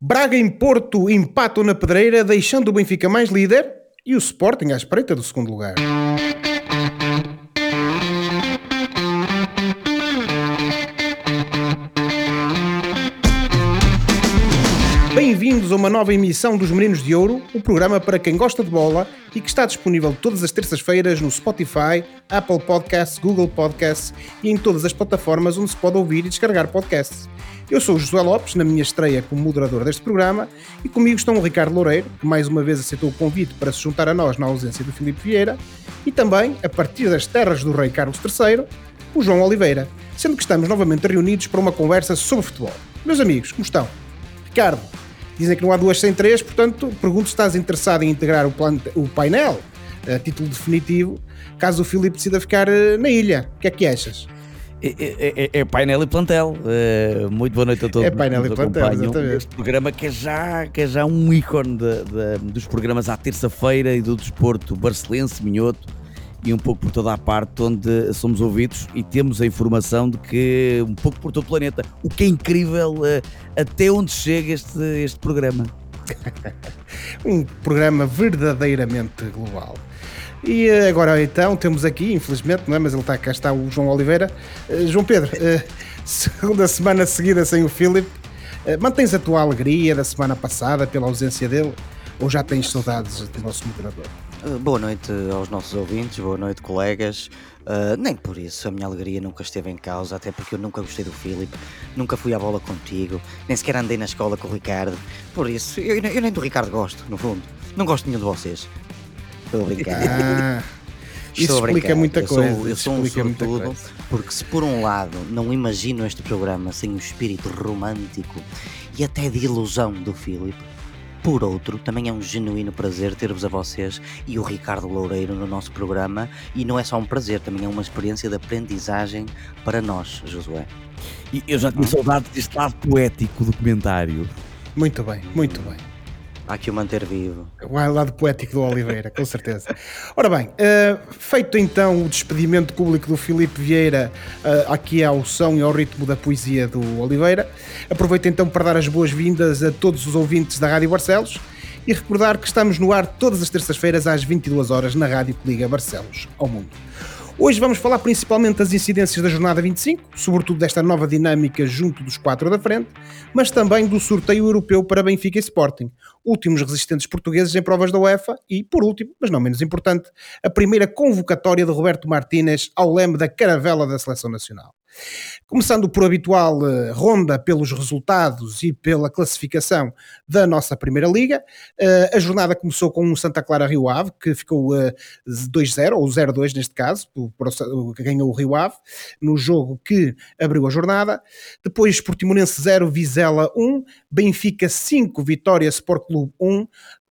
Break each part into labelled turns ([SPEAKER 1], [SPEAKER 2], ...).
[SPEAKER 1] Braga em Porto empatam na pedreira, deixando o Benfica mais líder e o Sporting à espreita do segundo lugar. Uma nova emissão dos Meninos de Ouro, o programa para quem gosta de bola e que está disponível todas as terças-feiras no Spotify, Apple Podcasts, Google Podcasts e em todas as plataformas onde se pode ouvir e descarregar podcasts. Eu sou o José Lopes, na minha estreia como moderador deste programa, e comigo estão o Ricardo Loureiro, que mais uma vez aceitou o convite para se juntar a nós na ausência do Filipe Vieira, e também, a partir das terras do rei Carlos III, o João Oliveira, sendo que estamos novamente reunidos para uma conversa sobre futebol. Meus amigos, como estão? Ricardo, Dizem que não há duas sem três, portanto, pergunto se estás interessado em integrar o, plan, o painel a título definitivo, caso o Filipe decida ficar uh, na ilha. O que é que achas?
[SPEAKER 2] É, é, é, é, painel e plantel. Uh, muito boa noite a todos.
[SPEAKER 1] É painel e plantel, exatamente.
[SPEAKER 2] Este programa que é já, que é já um ícone de, de, dos programas à terça-feira e do desporto barcelense, minhoto e um pouco por toda a parte onde somos ouvidos e temos a informação de que um pouco por todo o planeta. O que é incrível uh, até onde chega este, este programa.
[SPEAKER 1] um programa verdadeiramente global. E uh, agora então temos aqui, infelizmente, não é? mas ele está cá, está o João Oliveira. Uh, João Pedro, segunda semana seguida sem o Philip. mantens a tua alegria da semana passada pela ausência dele ou já tens saudades do nosso moderador?
[SPEAKER 3] Eh, boa noite aos nossos ouvintes, boa noite, colegas. Uh, nem por isso a minha alegria nunca esteve em causa, até porque eu nunca gostei do Filipe, nunca fui à bola contigo, nem sequer andei na escola com o Ricardo. Por isso, eu, eu nem do Ricardo gosto, no fundo. Não gosto nenhum de vocês. Estou a brincar.
[SPEAKER 1] Ah, isso explica brincar. muita coisa.
[SPEAKER 3] Eu sou, eu sou um sortudo, porque se por um lado não imagino este programa sem o espírito romântico e até de ilusão do Filipe por outro, também é um genuíno prazer ter-vos a vocês e o Ricardo Loureiro no nosso programa. E não é só um prazer, também é uma experiência de aprendizagem para nós, Josué.
[SPEAKER 2] E eu já tinha saudade deste lado poético do comentário.
[SPEAKER 1] Muito bem, muito bem.
[SPEAKER 3] Há que o manter vivo.
[SPEAKER 1] O lado poético do Oliveira, com certeza. Ora bem, uh, feito então o despedimento público do Filipe Vieira uh, aqui ao som e ao ritmo da poesia do Oliveira, aproveito então para dar as boas-vindas a todos os ouvintes da Rádio Barcelos e recordar que estamos no ar todas as terças-feiras às 22 horas na Rádio que liga Barcelos ao mundo. Hoje vamos falar principalmente das incidências da jornada 25, sobretudo desta nova dinâmica junto dos quatro da frente, mas também do sorteio europeu para Benfica e Sporting, últimos resistentes portugueses em provas da UEFA e, por último, mas não menos importante, a primeira convocatória de Roberto Martínez ao leme da caravela da Seleção Nacional. Começando por habitual uh, ronda pelos resultados e pela classificação da nossa Primeira Liga, uh, a jornada começou com um Santa Clara Rio Ave, que ficou uh, eh, 2-0, ou 0-2 neste caso, que ganhou o Rio Ave, no jogo que abriu a jornada. Depois Portimonense 0, Vizela 1, Benfica 5, Vitória Sport Clube 1,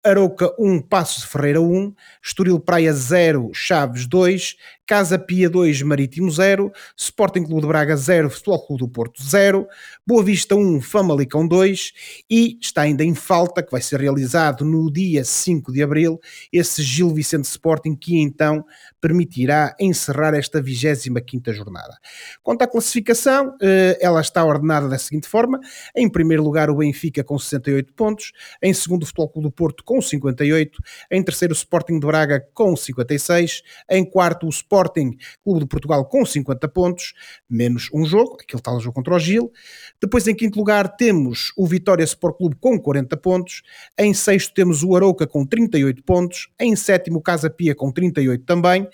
[SPEAKER 1] Aroca 1, Passos Ferreira 1, Estoril Praia 0, Chaves 2, Casa Pia 2, Marítimo 0, Sporting Clube de Braga 0, Futebol Clube do Porto 0, Boa Vista 1, Famalicão 2 e está ainda em falta, que vai ser realizado no dia 5 de Abril, esse Gil Vicente Sporting que então permitirá encerrar esta 25ª jornada. Quanto à classificação, eh, ela está ordenada da seguinte forma, em primeiro lugar o Benfica com 68 pontos, em segundo o Futebol Clube do Porto com 58, em terceiro o Sporting de Braga com 56, em quarto o Sporting Sporting Clube de Portugal com 50 pontos, menos um jogo, aquele tal jogo contra o Gil. Depois, em quinto lugar, temos o Vitória Sport Clube com 40 pontos. Em sexto, temos o Arouca com 38 pontos. Em sétimo, o Casa Pia com 38 também.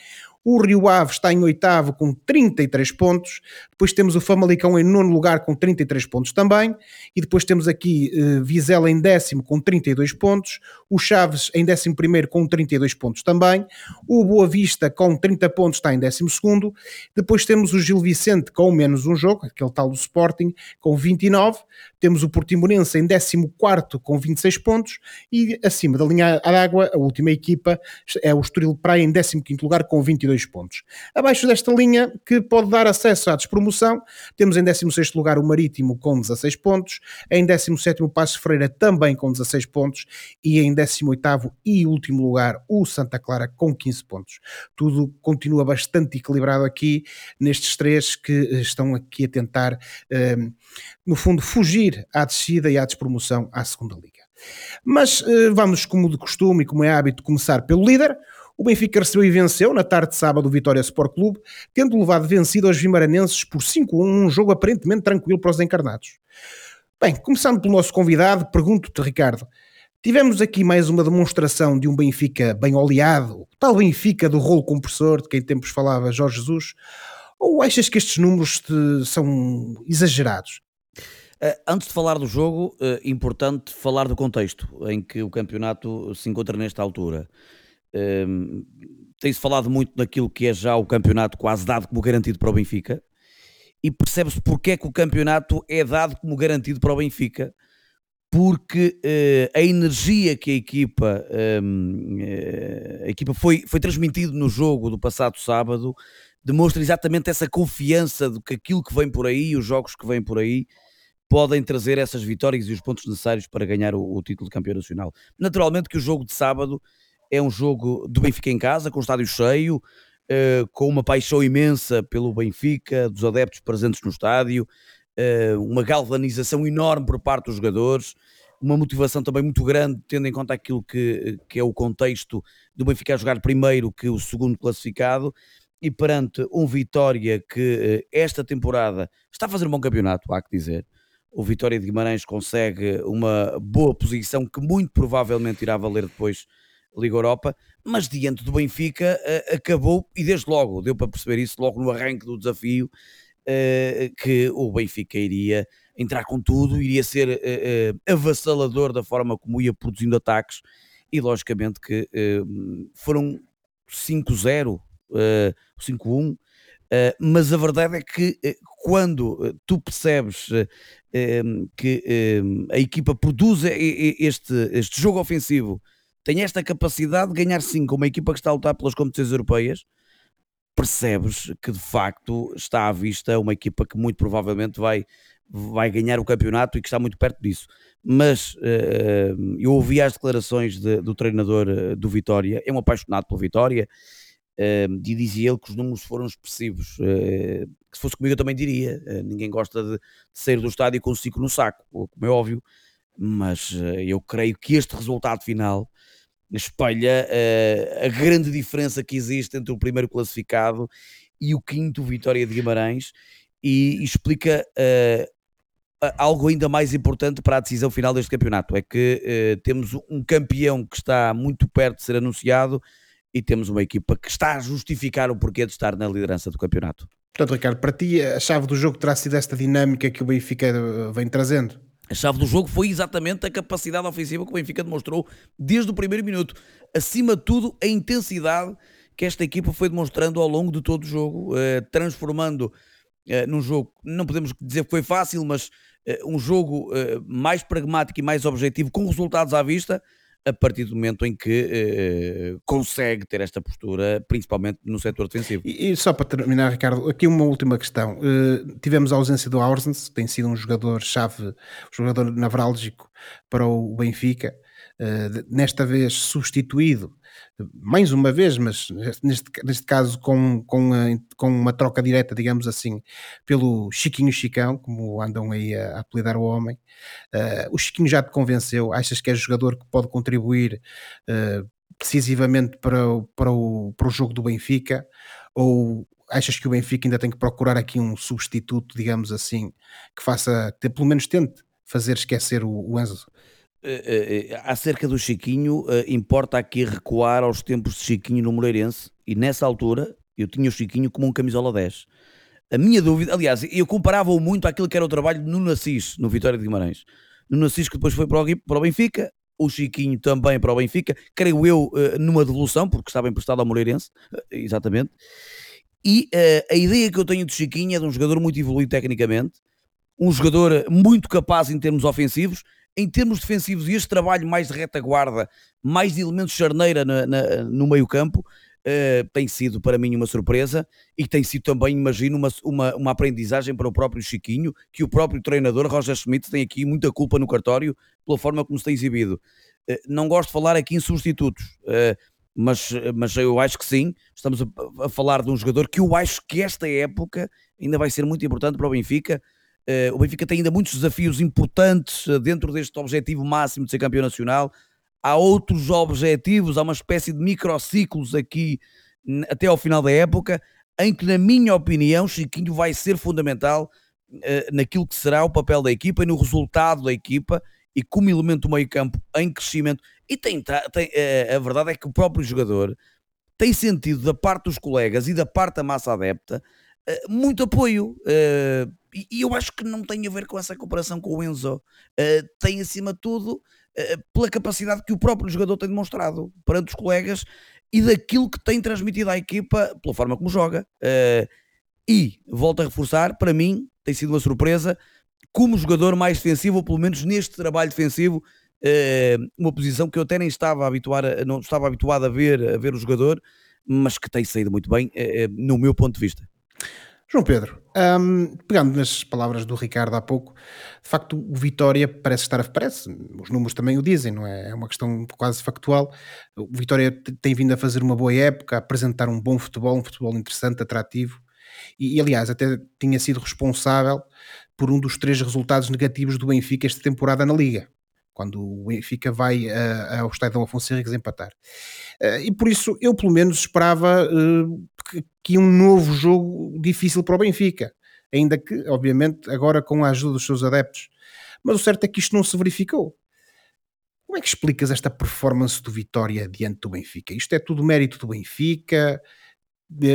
[SPEAKER 1] O Rio Ave está em oitavo com 33 pontos. Depois temos o Famalicão em nono lugar com 33 pontos também. E depois temos aqui uh, Vizela em décimo com 32 pontos. O Chaves em décimo primeiro com 32 pontos também. O Boa Vista com 30 pontos está em décimo segundo. Depois temos o Gil Vicente com menos um jogo, aquele tal do Sporting, com 29. Temos o Portimonense em décimo quarto com 26 pontos. E acima da linha d'água, a última equipa é o Estoril Praia em décimo quinto lugar com 22 22 pontos. Abaixo desta linha, que pode dar acesso à despromoção, temos em 16 lugar o Marítimo com 16 pontos, em 17 o Freira também com 16 pontos e em 18 e último lugar o Santa Clara com 15 pontos. Tudo continua bastante equilibrado aqui nestes três que estão aqui a tentar, um, no fundo, fugir à descida e à despromoção à segunda liga. Mas uh, vamos, como de costume e como é hábito, começar pelo líder. O Benfica recebeu e venceu na tarde de sábado o Vitória Sport Clube, tendo levado vencido aos vimaranenses por 5-1, um jogo aparentemente tranquilo para os encarnados. Bem, começando pelo nosso convidado, pergunto-te, Ricardo, tivemos aqui mais uma demonstração de um Benfica bem oleado, tal Benfica do rolo compressor, de quem tempos falava Jorge Jesus, ou achas que estes números te, são exagerados?
[SPEAKER 2] Uh, antes de falar do jogo, uh, importante falar do contexto em que o campeonato se encontra nesta altura. Uh, Tem-se falado muito daquilo que é já o campeonato quase dado como garantido para o Benfica e percebe-se porque é que o campeonato é dado como garantido para o Benfica. Porque uh, a energia que a equipa, a equipa foi, foi transmitido no jogo do passado sábado demonstra exatamente essa confiança de que aquilo que vem por aí, os jogos que vêm por aí, podem trazer essas vitórias e os pontos necessários para ganhar o, o, título de campeão nacional. Naturalmente que o jogo de sábado é um jogo do Benfica em casa, com o estádio cheio, uh, com uma paixão imensa pelo Benfica, dos adeptos presentes no estádio, uh, uma galvanização enorme por parte dos jogadores, uma motivação também muito grande, tendo em conta aquilo que, que é o contexto do Benfica a jogar primeiro que o segundo classificado, e perante um Vitória que eh, esta temporada está a fazer um bom campeonato, há que dizer. O Vitória de Guimarães consegue uma boa posição que muito provavelmente irá valer depois Liga Europa, mas diante do Benfica eh, acabou, e desde logo, deu para perceber isso logo no arranque do desafio, eh, que o Benfica iria entrar com tudo, iria ser avassalador da forma como ia produzindo ataques, e logicamente que foram 5-0 uh, 5-1, uh, mas a verdade é que quando eh, tu percebes que a equipa produz este, este jogo ofensivo, tem esta capacidade de ganhar sim com uma equipa que está a lutar pelas competições europeias, percebes que de facto está à vista uma equipa que muito provavelmente vai, vai ganhar o campeonato e que está muito perto disso. Mas uh, eu ouvi as declarações de, do treinador do Vitória, é um apaixonado pela Vitória Uh, e dizia ele que os números foram expressivos. Uh, que se fosse comigo eu também diria. Ninguém gosta de, de, sair do estádio com um ciclo no saco, como é óbvio, mas eh, eu creio que este resultado final espelha a grande diferença que existe entre o primeiro classificado e o quinto Vitória de Guimarães e, explica algo ainda mais importante para a decisão final deste campeonato: é que temos um campeão que está muito perto de ser anunciado e temos uma equipa que está a justificar o porquê de estar na liderança do campeonato.
[SPEAKER 1] Portanto, Ricardo, para ti a chave do jogo terá sido esta dinâmica que o Benfica vem trazendo?
[SPEAKER 2] A chave do jogo foi exatamente a capacidade ofensiva que o Benfica demonstrou desde o primeiro minuto. Acima de tudo, a intensidade que esta equipa foi demonstrando ao longo de todo o jogo, eh, transformando eh, num jogo, não podemos dizer que foi fácil, mas eh, um jogo eh, mais pragmático e mais objetivo, com resultados à vista, a partir do momento em que uh, consegue ter esta postura, principalmente no setor defensivo.
[SPEAKER 1] E, e, só para terminar, Ricardo, aqui uma última questão. Uh, tivemos a ausência do Aursens, tem sido um jogador-chave, um jogador navrálgico para o Benfica, uh, nesta vez substituído mais uma vez, mas neste, neste caso com, com, com uma troca direta, digamos assim, pelo Chiquinho Chicão, como andam aí a, a apelidar o homem. Uh, o Chiquinho já te convenceu? Achas que é jogador que pode contribuir uh, decisivamente para, o, para, o, para o jogo do Benfica? Ou achas que o Benfica ainda tem que procurar aqui um substituto, digamos assim, que faça, pelo menos tente fazer esquecer o, o Enzo?
[SPEAKER 2] Uh, uh, acerca do Chiquinho, uh, importa aqui recuar aos tempos de Chiquinho no Moreirense e nessa altura eu tinha o Chiquinho como um camisola 10. A minha dúvida, aliás, eu comparava-o muito àquilo que era o trabalho no Assis, no Vitória de Guimarães. No Assis que depois foi para o, para o Benfica, o Chiquinho também para o Benfica, creio eu numa devolução, porque estava emprestado ao Moreirense, exatamente. E a ideia que eu tenho do Chiquinho é de um jogador muito evoluído tecnicamente, um jogador muito capaz em termos ofensivos em termos defensivos e este trabalho mais de retaguarda, mais de elementos charneira na, na, no meio campo, uh, tem sido para mim uma surpresa e tem sido também, imagino, uma, uma, uma, aprendizagem para o próprio Chiquinho, que o próprio treinador, Roger Schmidt, tem aqui muita culpa no cartório pela forma como se tem exibido. Uh, não gosto de falar aqui em substitutos, uh, mas, mas eu acho que sim, estamos a, a, falar de um jogador que eu acho que esta época ainda vai ser muito importante para o Benfica. O Benfica tem ainda muitos desafios importantes dentro deste objetivo máximo de ser campeão nacional há outros objetivos, há uma espécie de microciclos aqui até ao final da época, em que, na minha opinião, Chiquinho vai ser fundamental uh, naquilo que será o papel da equipa e no resultado da equipa e como elemento do meio campo em crescimento. E tem, tem a verdade é que o próprio jogador tem sentido da parte dos colegas e da parte da massa adepta muito apoio. E, eu acho que não tem a ver com essa comparação com o Enzo. tem, acima de tudo, eh, pela capacidade que o próprio jogador tem demonstrado perante os colegas e daquilo que tem transmitido à equipa pela forma como joga. Eh, e, volto a reforçar, para mim tem sido uma surpresa como jogador mais defensivo, ou pelo menos neste trabalho defensivo, uma posição que eu até nem estava, a não estava habituado a ver, a ver o jogador, mas que tem saído muito bem, no meu ponto de vista.
[SPEAKER 1] João Pedro, um, pegando nas palavras do Ricardo há pouco, de facto o Vitória parece estar, parece, os números também o dizem, não é? É uma questão quase factual. O Vitória tem vindo a fazer uma boa época, a apresentar um bom futebol, um futebol interessante, atrativo, e, e aliás até tinha sido responsável por um dos três resultados negativos do Benfica esta temporada na Liga quando o Benfica vai uh, ao Estádio Afonso Henriques empatar. Uh, e por isso eu pelo menos esperava uh, que, que um novo jogo difícil para o Benfica, ainda que, obviamente, agora com a ajuda dos seus adeptos. Mas o certo é que isto não se verificou. Como é que explicas esta performance do Vitória diante do Benfica? Isto é tudo mérito do Benfica?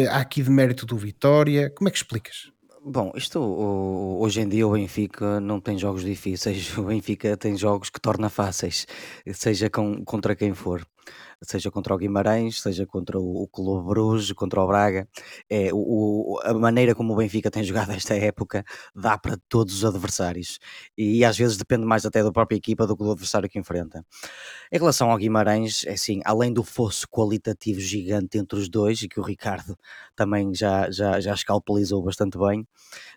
[SPEAKER 1] Há aqui de mérito do Vitória? Como é que explicas?
[SPEAKER 3] Bom, isto hoje em dia o Benfica não tem jogos difíceis, o Benfica tem jogos que torna fáceis, seja com, contra quem for seja contra o Guimarães, seja contra o, o Clube Bruges, contra o Braga. É, o, a maneira como o Benfica tem jogado esta época dá para todos os adversários e, e às vezes depende mais até da própria equipa do que do adversário que enfrenta. Em relação ao Guimarães, é assim, além do fosso qualitativo gigante entre os dois e que o Ricardo também já, já, já escalpelizou bastante bem,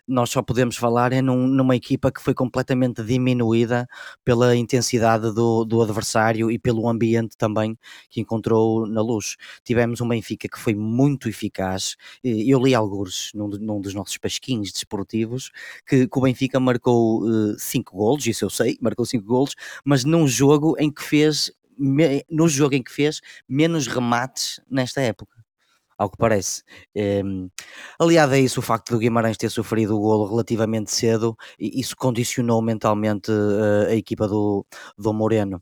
[SPEAKER 3] nós só podemos falar é num, numa equipa que foi completamente diminuída pela intensidade do, do adversário e pelo ambiente também que encontrou na luz. Tivemos um Benfica que foi muito eficaz. Eu li alguns num, num dos nossos pasquins desportivos que, que o Benfica marcou 5 uh, golos, isso eu sei, marcou 5 golos, mas num jogo em que fez no jogo em que fez menos remates nesta época ao que parece. Um, aliado a isso, o facto do Guimarães ter sofrido o golo relativamente cedo, isso condicionou mentalmente uh, a equipa do, do Moreno.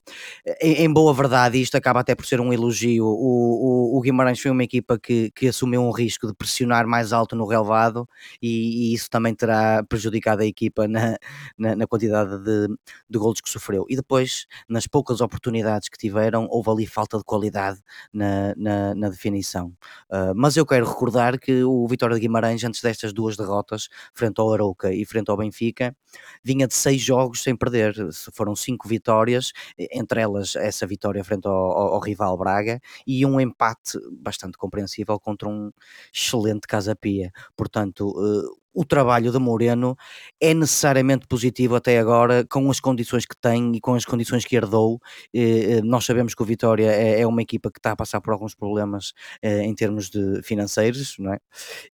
[SPEAKER 3] Em, em, boa verdade, isto acaba até por ser um elogio. O, o, o, Guimarães foi uma equipa que, que assumiu um risco de pressionar mais alto no relevado e, e isso também terá prejudicado a equipa na, na, na quantidade de, de golos que sofreu. E depois, nas poucas oportunidades que tiveram, houve ali falta de qualidade na, na, na definição. Uh, mas eu quero recordar que o Vitória de Guimarães, antes destas duas derrotas, frente ao Arouca e frente ao Benfica, vinha de seis jogos sem perder. Foram cinco vitórias, entre elas essa vitória frente ao, ao, ao rival Braga e um empate bastante compreensível contra um excelente Casa Pia. Portanto, uh, o trabalho de Moreno é necessariamente positivo até agora, com as condições que tem e com as condições que herdou. Eh, nós sabemos que o Vitória é, é uma equipa que está a passar por alguns problemas eh, em termos de financeiros, não é?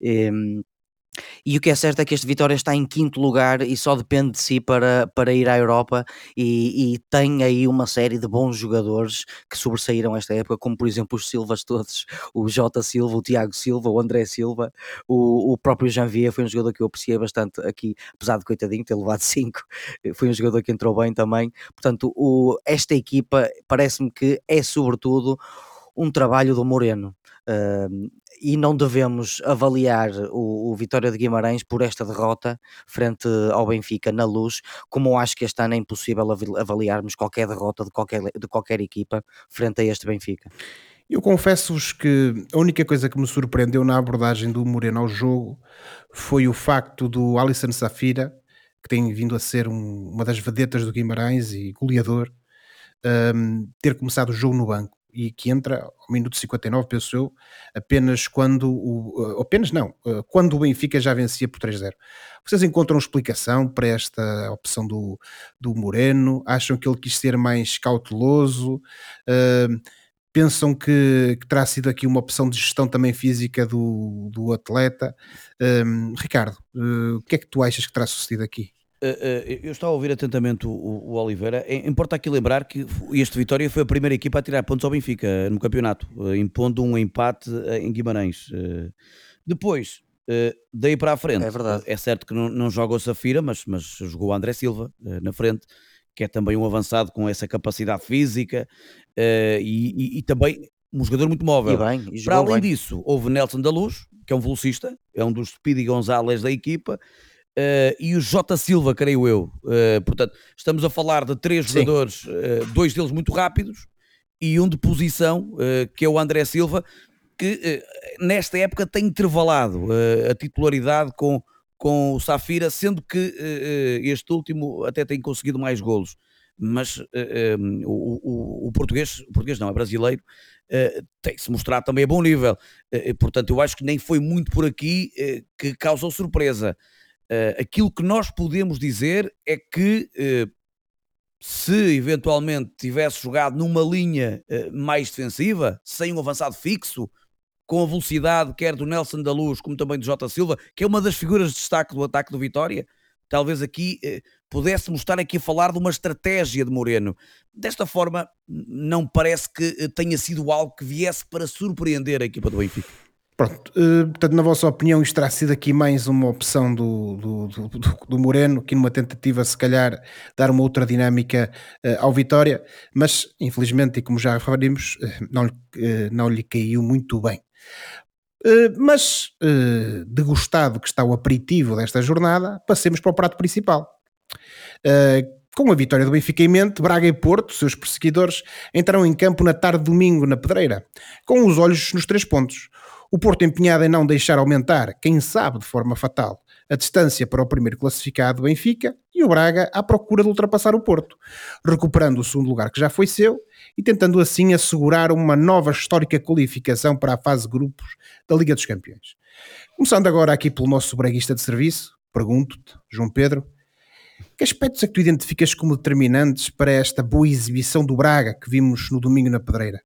[SPEAKER 3] Ehm, e o que é certo é que este Vitória está em quinto lugar e só depende de si para, para ir à Europa e, e tem aí uma série de bons jogadores que sobressaíram esta época, como por exemplo os Silvas todos, o Jota Silva, o Tiago Silva, o André Silva, o, o próprio Janvier foi um jogador que eu apreciei bastante aqui, apesar de coitadinho ter levado 5, foi um jogador que entrou bem também. Portanto, o, esta equipa parece-me que é sobretudo um trabalho do Moreno. Uh, e não devemos avaliar o, o, Vitória de Guimarães por esta derrota frente ao Benfica na luz, como acho que este ano é impossível avaliarmos qualquer derrota de qualquer, de qualquer equipa frente a este Benfica.
[SPEAKER 1] Eu confesso-vos que a única coisa que me surpreendeu na abordagem do Moreno ao jogo foi o facto do Alisson Safira, que tem vindo a ser um, uma das vedetas do Guimarães e goleador, um, ter começado o jogo no banco e que entra ao minuto 59, penso eu, apenas quando o. apenas não, quando o Benfica já vencia por 3-0. Vocês encontram explicação para esta opção do, do Moreno? Acham que ele quis ser mais cauteloso? Uh, pensam que, que, terá sido aqui uma opção de gestão também física do, do atleta. Um, Ricardo, uh, o que é que tu achas que terá sucedido aqui?
[SPEAKER 2] Uh, uh, eu estava a ouvir atentamente o, Oliveira. Importa aqui lembrar que este Vitória foi a primeira equipa a tirar pontos ao Benfica no campeonato, impondo um empate em Guimarães. depois, daí para a frente,
[SPEAKER 3] é, verdade.
[SPEAKER 2] é certo que não, não joga o Safira, mas, mas jogou o André Silva na frente que é também um avançado com essa capacidade física e, e, e, também um jogador muito móvel.
[SPEAKER 3] E bem, e
[SPEAKER 2] Para além
[SPEAKER 3] bem.
[SPEAKER 2] disso, houve Nelson da Luz, que é um velocista, é um dos Speedy Gonzalez da equipa, uh, e o J Silva, creio eu. Uh, portanto, estamos a falar de três Sim. jogadores, dois deles muito rápidos e um de posição, que é o André Silva, que nesta época tem intervalado a titularidade com com o Safira, sendo que uh, este último até tem conseguido mais golos. Mas uh, um, o, o, o, português, o português não, é brasileiro, uh, tem-se mostrado também a bom nível. portanto, eu acho que nem foi muito por aqui que causou surpresa. Aquilo que nós podemos dizer é que se eventualmente tivesse jogado numa linha mais defensiva, sem um avançado fixo, com a velocidade quer do Nelson da Luz como também do Jota Silva, que é uma das figuras de destaque do ataque do Vitória. Talvez aqui eh, pudéssemos estar aqui a falar de uma estratégia de Moreno. Desta forma, não parece que tenha sido algo que viesse para surpreender a equipa do Benfica.
[SPEAKER 1] Pronto, uh, portanto, na vossa opinião, isto terá sido aqui mais uma opção do, do, do, do Moreno, aqui numa tentativa, se calhar, dar uma outra dinâmica uh, ao Vitória, mas infelizmente, e como já referimos, uh, não, não lhe caiu muito bem. Mas, degustado que está o aperitivo desta jornada, passemos para o prato principal. Com a vitória do Benfica em mente, Braga e Porto, seus perseguidores, entraram em campo na tarde de domingo na Pedreira, com os olhos nos três pontos. O Porto empenhado em não deixar aumentar, quem sabe de forma fatal, a distância para o primeiro classificado Benfica e o Braga à procura de ultrapassar o Porto, recuperando o segundo lugar que já foi seu e tentando assim assegurar uma nova histórica qualificação para a fase grupos da Liga dos Campeões. Começando agora aqui pelo nosso braguista de serviço, pergunto-te, João Pedro, que aspectos é que tu identificas como determinantes para esta boa exibição do Braga que vimos no domingo na Pedreira?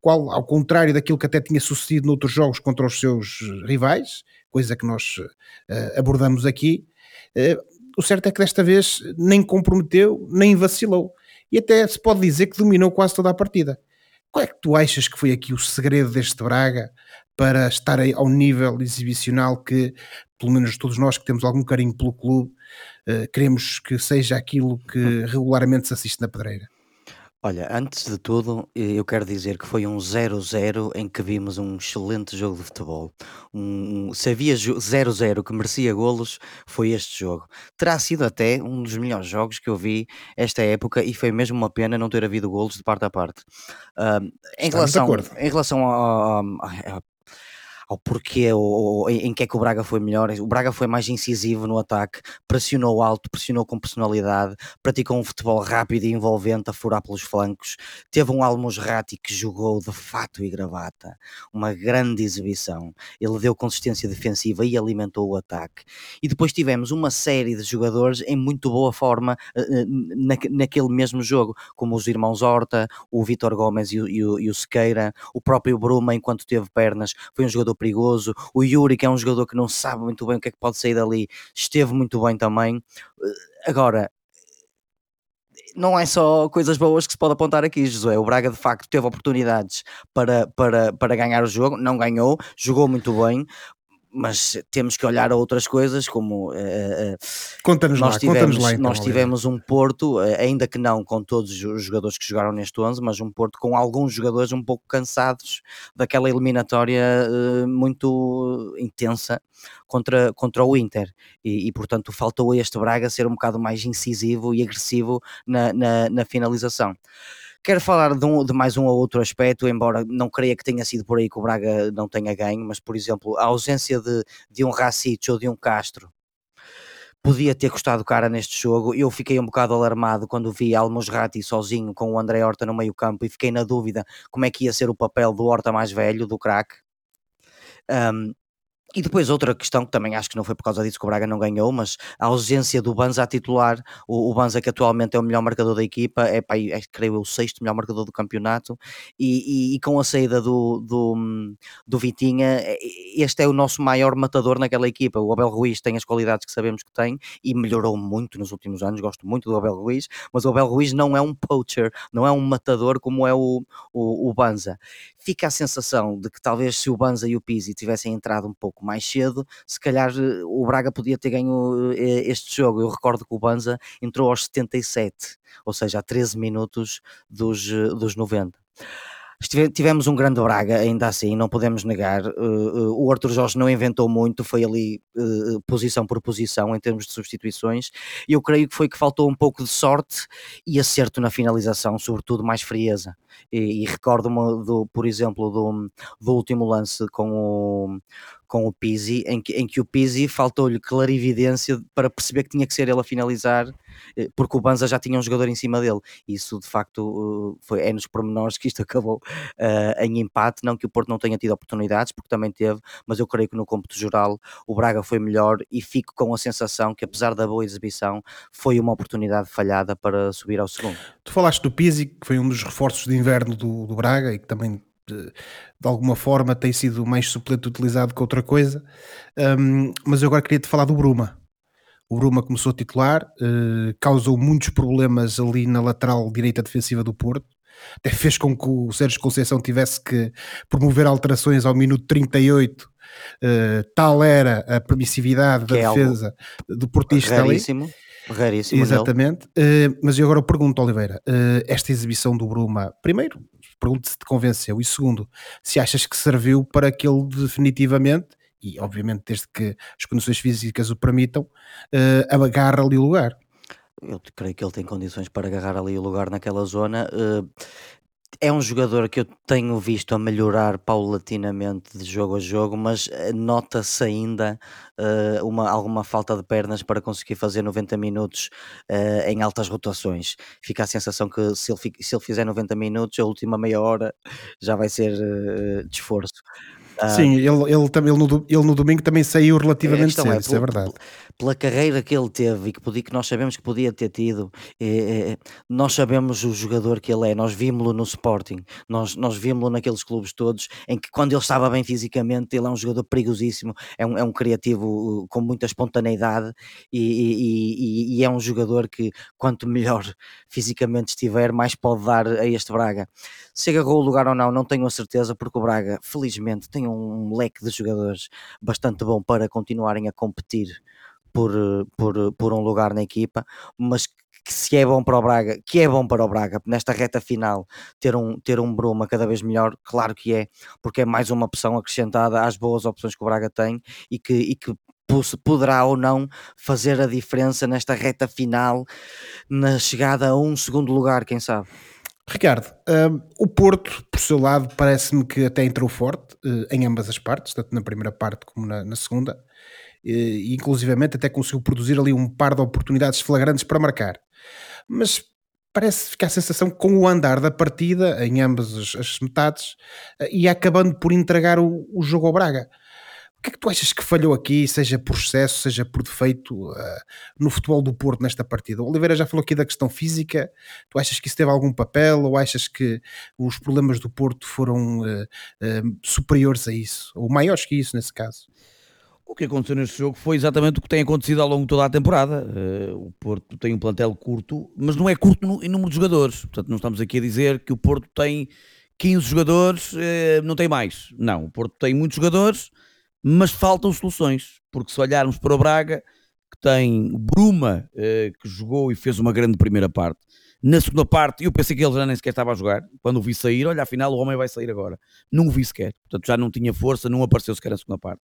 [SPEAKER 1] Qual, ao contrário daquilo que até tinha sucedido noutros jogos contra os seus rivais, coisa que nós uh, abordamos aqui, uh, o certo é que desta vez nem comprometeu, nem vacilou. E até se pode dizer que dominou quase toda a partida. Qual é que tu achas que foi aqui o segredo deste Braga para estar ao nível exibicional que, pelo menos todos nós que temos algum carinho pelo clube, uh, queremos que seja aquilo que regularmente se assiste na pedreira?
[SPEAKER 3] Olha, antes de tudo, eh, eu quero dizer que foi um 0-0 em que vimos um excelente jogo de futebol. Um, se havia 0-0 que merecia golos, foi este jogo. Terá sido até um dos melhores jogos que eu vi esta época e foi mesmo uma pena não ter havido golos de parte a parte. Uh, em, relação, em relação a, ao porquê ou, ou, em que é que o Braga foi melhor. O Braga foi mais incisivo no ataque, pressionou alto, pressionou com personalidade, praticou um futebol rápido e envolvente a furar pelos flancos. Teve um Almos Ratti que jogou de fato e gravata, uma grande exibição. Ele deu consistência defensiva e alimentou o ataque. E depois tivemos uma série de jogadores em muito boa forma uh, na, naquele mesmo jogo, como os irmãos Horta, o Vitor Gomes e o, e, o, e o Sequeira, o próprio Bruma, enquanto teve pernas, foi um jogador perigoso. O Yuri, que é um jogador que não sabe muito bem o que é que pode sair dali, esteve muito bem também. Eh, agora, não é só coisas boas que se pode apontar aqui, Josué. O Braga de facto teve oportunidades para, para, para ganhar o jogo, não ganhou, jogou muito bem, mas temos que olhar a outras coisas como uh,
[SPEAKER 1] conta-nos
[SPEAKER 3] nós
[SPEAKER 1] lá,
[SPEAKER 3] tivemos,
[SPEAKER 1] lá,
[SPEAKER 3] então, nós tivemos um Porto, ainda que não com todos os jogadores que jogaram neste 11, mas um Porto com alguns jogadores um pouco cansados daquela eliminatória uh, muito intensa contra, contra o Inter e, e, portanto faltou a este Braga ser um bocado mais incisivo e agressivo na, na, na finalização. Quero falar de, um, de, mais um ou outro aspecto, embora não creia que tenha sido por aí que o Braga não tenha ganho, mas por exemplo, a ausência de, de um Racic ou de um Castro podia ter custado cara neste jogo. Eu fiquei um bocado alarmado quando vi Almosrati sozinho com o André Horta no meio campo e fiquei na dúvida como é que ia ser o papel do Horta mais velho, do craque. Um, e depois outra questão que também acho que não foi por causa disso que o Braga não ganhou, mas a ausência do Banza a titular, o, o Banza que atualmente é o melhor marcador da equipa, é, pá, é creio eu o sexto melhor marcador do campeonato, e, e, e, com a saída do, do, do Vitinha, este é o nosso maior matador naquela equipa. O Abel Ruiz tem as qualidades que sabemos que tem e melhorou muito nos últimos anos, gosto muito do Abel Ruiz, mas o Abel Ruiz não é um poacher, não é um matador como é o, o, o Banza. Fica a sensação de que talvez se o Banza e o Pizzi tivessem entrado um pouco mais cedo, se calhar eh, o Braga podia ter ganho eh, este jogo. Eu recordo que o Banza entrou aos 77, ou seja, a 13 minutos dos, eh, dos 90 tivemos um grande Braga, ainda assim, não podemos negar. o Arthur Jorge não inventou muito, foi ali posição por posição em termos de substituições. Eu creio que foi que faltou um pouco de sorte e acerto na finalização, sobretudo mais frieza. E, e recordo-me, do, por exemplo, do, do último lance com o com o Pizzi, em que, em que o Pizzi faltou-lhe clarividência para perceber que tinha que ser ele a finalizar, eh, porque o Banza já tinha um jogador em cima dele. Isso de facto foi, é nos pormenores que isto acabou uh, em empate. Não que o Porto não tenha tido oportunidades, porque também teve, mas eu creio que no cômputo geral o Braga foi melhor e fico com a sensação que, apesar da boa exibição, foi uma oportunidade falhada para subir ao segundo.
[SPEAKER 1] Tu falaste do Pizzi, que foi um dos reforços de inverno do, do Braga e que também de, de, alguma forma tem sido mais suplente utilizado que outra coisa. Um, mas eu agora queria te falar do Bruma. O Bruma começou a titular, uh, causou muitos problemas ali na lateral direita defensiva do Porto. Até fez com que o Sérgio Conceição tivesse que promover alterações ao minuto 38. Uh, eh, tal era a permissividade que da é defesa do portista
[SPEAKER 3] raríssimo. ali. Raríssimo.
[SPEAKER 1] Exatamente. Uh, mas eu agora pergunto, Oliveira, uh, esta exibição do Bruma, primeiro, pergunto se te convenceu, e segundo, se achas que serviu para que ele definitivamente, e obviamente desde que as condições físicas o permitam, uh, agarre ali o lugar.
[SPEAKER 3] Eu creio que ele tem condições para agarrar ali o lugar naquela zona. Uh, é um jogador que eu tenho visto a melhorar paulatinamente de jogo a jogo, mas eh, nota-se ainda uh, uma, alguma falta de pernas para conseguir fazer 90 minutos uh, em altas rotações. Fica a sensação que se ele, se ele fizer 90 minutos, a última meia hora já vai ser uh, de esforço.
[SPEAKER 1] Sim, ele, ele, ele, no, ele no domingo também saiu relativamente cedo, é, isso é verdade.
[SPEAKER 3] Pela carreira que ele teve e que, podia, que nós sabemos que podia ter tido, é, é, nós sabemos o jogador que ele é, nós vimos-lo no Sporting, nós, nós vimos-lo naqueles clubes todos, em que quando ele estava bem fisicamente, ele é um jogador perigosíssimo, é um, é um criativo com muita espontaneidade e, e, e é um jogador que quanto melhor fisicamente estiver, mais pode dar a este Braga. Se agarrou o lugar ou não, não tenho a certeza, porque o Braga, felizmente, tem um leque de jogadores bastante bom para continuarem a competir por, por, por um lugar na equipa, mas que se é bom para o Braga, que é bom para o Braga nesta reta final ter um, ter um Bruma cada vez melhor, claro que é, porque é mais uma opção acrescentada às boas opções que o Braga tem e que, e que poderá ou não fazer a diferença nesta reta final, na chegada a um segundo lugar, quem sabe.
[SPEAKER 1] Ricardo, um, o Porto, por seu lado, parece-me que até entrou forte uh, em ambas as partes, tanto na primeira parte como na, na segunda, e inclusivamente até conseguiu produzir ali um par de oportunidades flagrantes para marcar. Mas parece ficar a sensação que com o andar da partida, em ambas as, as metades, uh, ia acabando por entregar o, o jogo ao Braga. O que é que tu achas que falhou aqui, seja por excesso, seja por defeito, uh, no futebol do Porto nesta partida? O Oliveira já falou aqui da questão física. Tu achas que isso teve algum papel ou achas que os problemas do Porto foram uh, uh, superiores a isso? Ou maiores que isso, nesse caso?
[SPEAKER 2] O que aconteceu neste jogo foi exatamente o que tem acontecido ao longo de toda a temporada. o Porto tem um plantel curto, mas não é curto no, em número de jogadores. Portanto, não estamos aqui a dizer que o Porto tem 15 jogadores, não tem mais. Não, o Porto tem muitos jogadores mas faltam soluções, porque se olharmos para o Braga, que tem Bruma, eh, que jogou e fez uma grande primeira parte, na segunda parte eu pensei que ele já nem sequer estava a jogar, quando o vi sair, olha, afinal o homem vai sair agora, não o vi sequer, portanto já não tinha força, não apareceu sequer na segunda parte.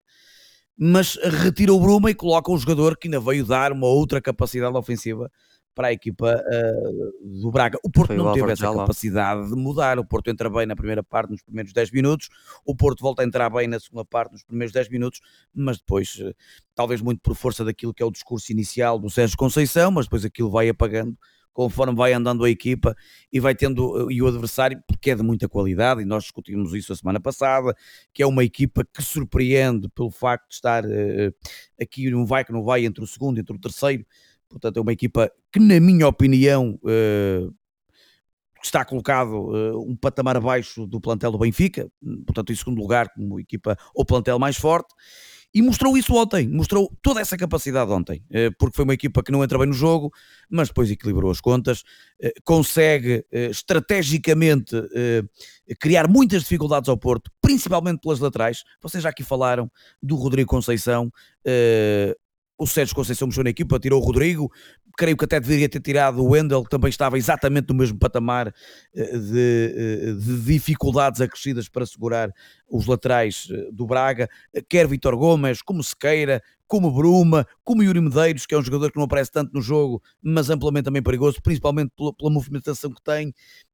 [SPEAKER 2] Mas retira o Bruma e coloca um jogador que ainda veio dar uma outra capacidade ofensiva para a equipa uh, do Braga. O Porto Foi não teve essa capacidade de mudar. O Porto entra bem na primeira parte, nos primeiros 10 minutos. O Porto volta a entrar bem na segunda parte, nos primeiros 10 minutos, mas depois, uh, talvez muito por força daquilo que é o discurso inicial do Sérgio Conceição, mas depois aquilo vai apagando conforme vai andando a equipa e vai tendo e o adversário, porque é de muita qualidade, e nós discutimos isso a semana passada, que é uma equipa que surpreende pelo facto de estar uh, aqui não vai que não vai entre o segundo, entre o terceiro, portanto é uma equipa que na minha opinião uh, está colocado uh, um patamar abaixo do plantel do Benfica, portanto em segundo lugar como equipa ou plantel mais forte, e mostrou isso ontem, mostrou toda essa capacidade ontem, eh, porque foi uma equipa que não entra bem no jogo, mas depois equilibrou as contas, eh, consegue eh, estrategicamente criar muitas dificuldades ao Porto, principalmente pelas laterais. Vocês já aqui falaram do Rodrigo Conceição, o Sérgio Conceição mexeu na equipa, tirou o Rodrigo, creio que até deveria ter tirado o Wendel, que também estava exatamente no mesmo patamar eh, de, eh, de dificuldades acrescidas para segurar os laterais eh, do Braga, quer Vitor Gomes, como Sequeira, como Bruma, como Yuri Medeiros, que é um jogador que não aparece tanto no jogo, mas amplamente também perigoso, principalmente pela, pela movimentação que tem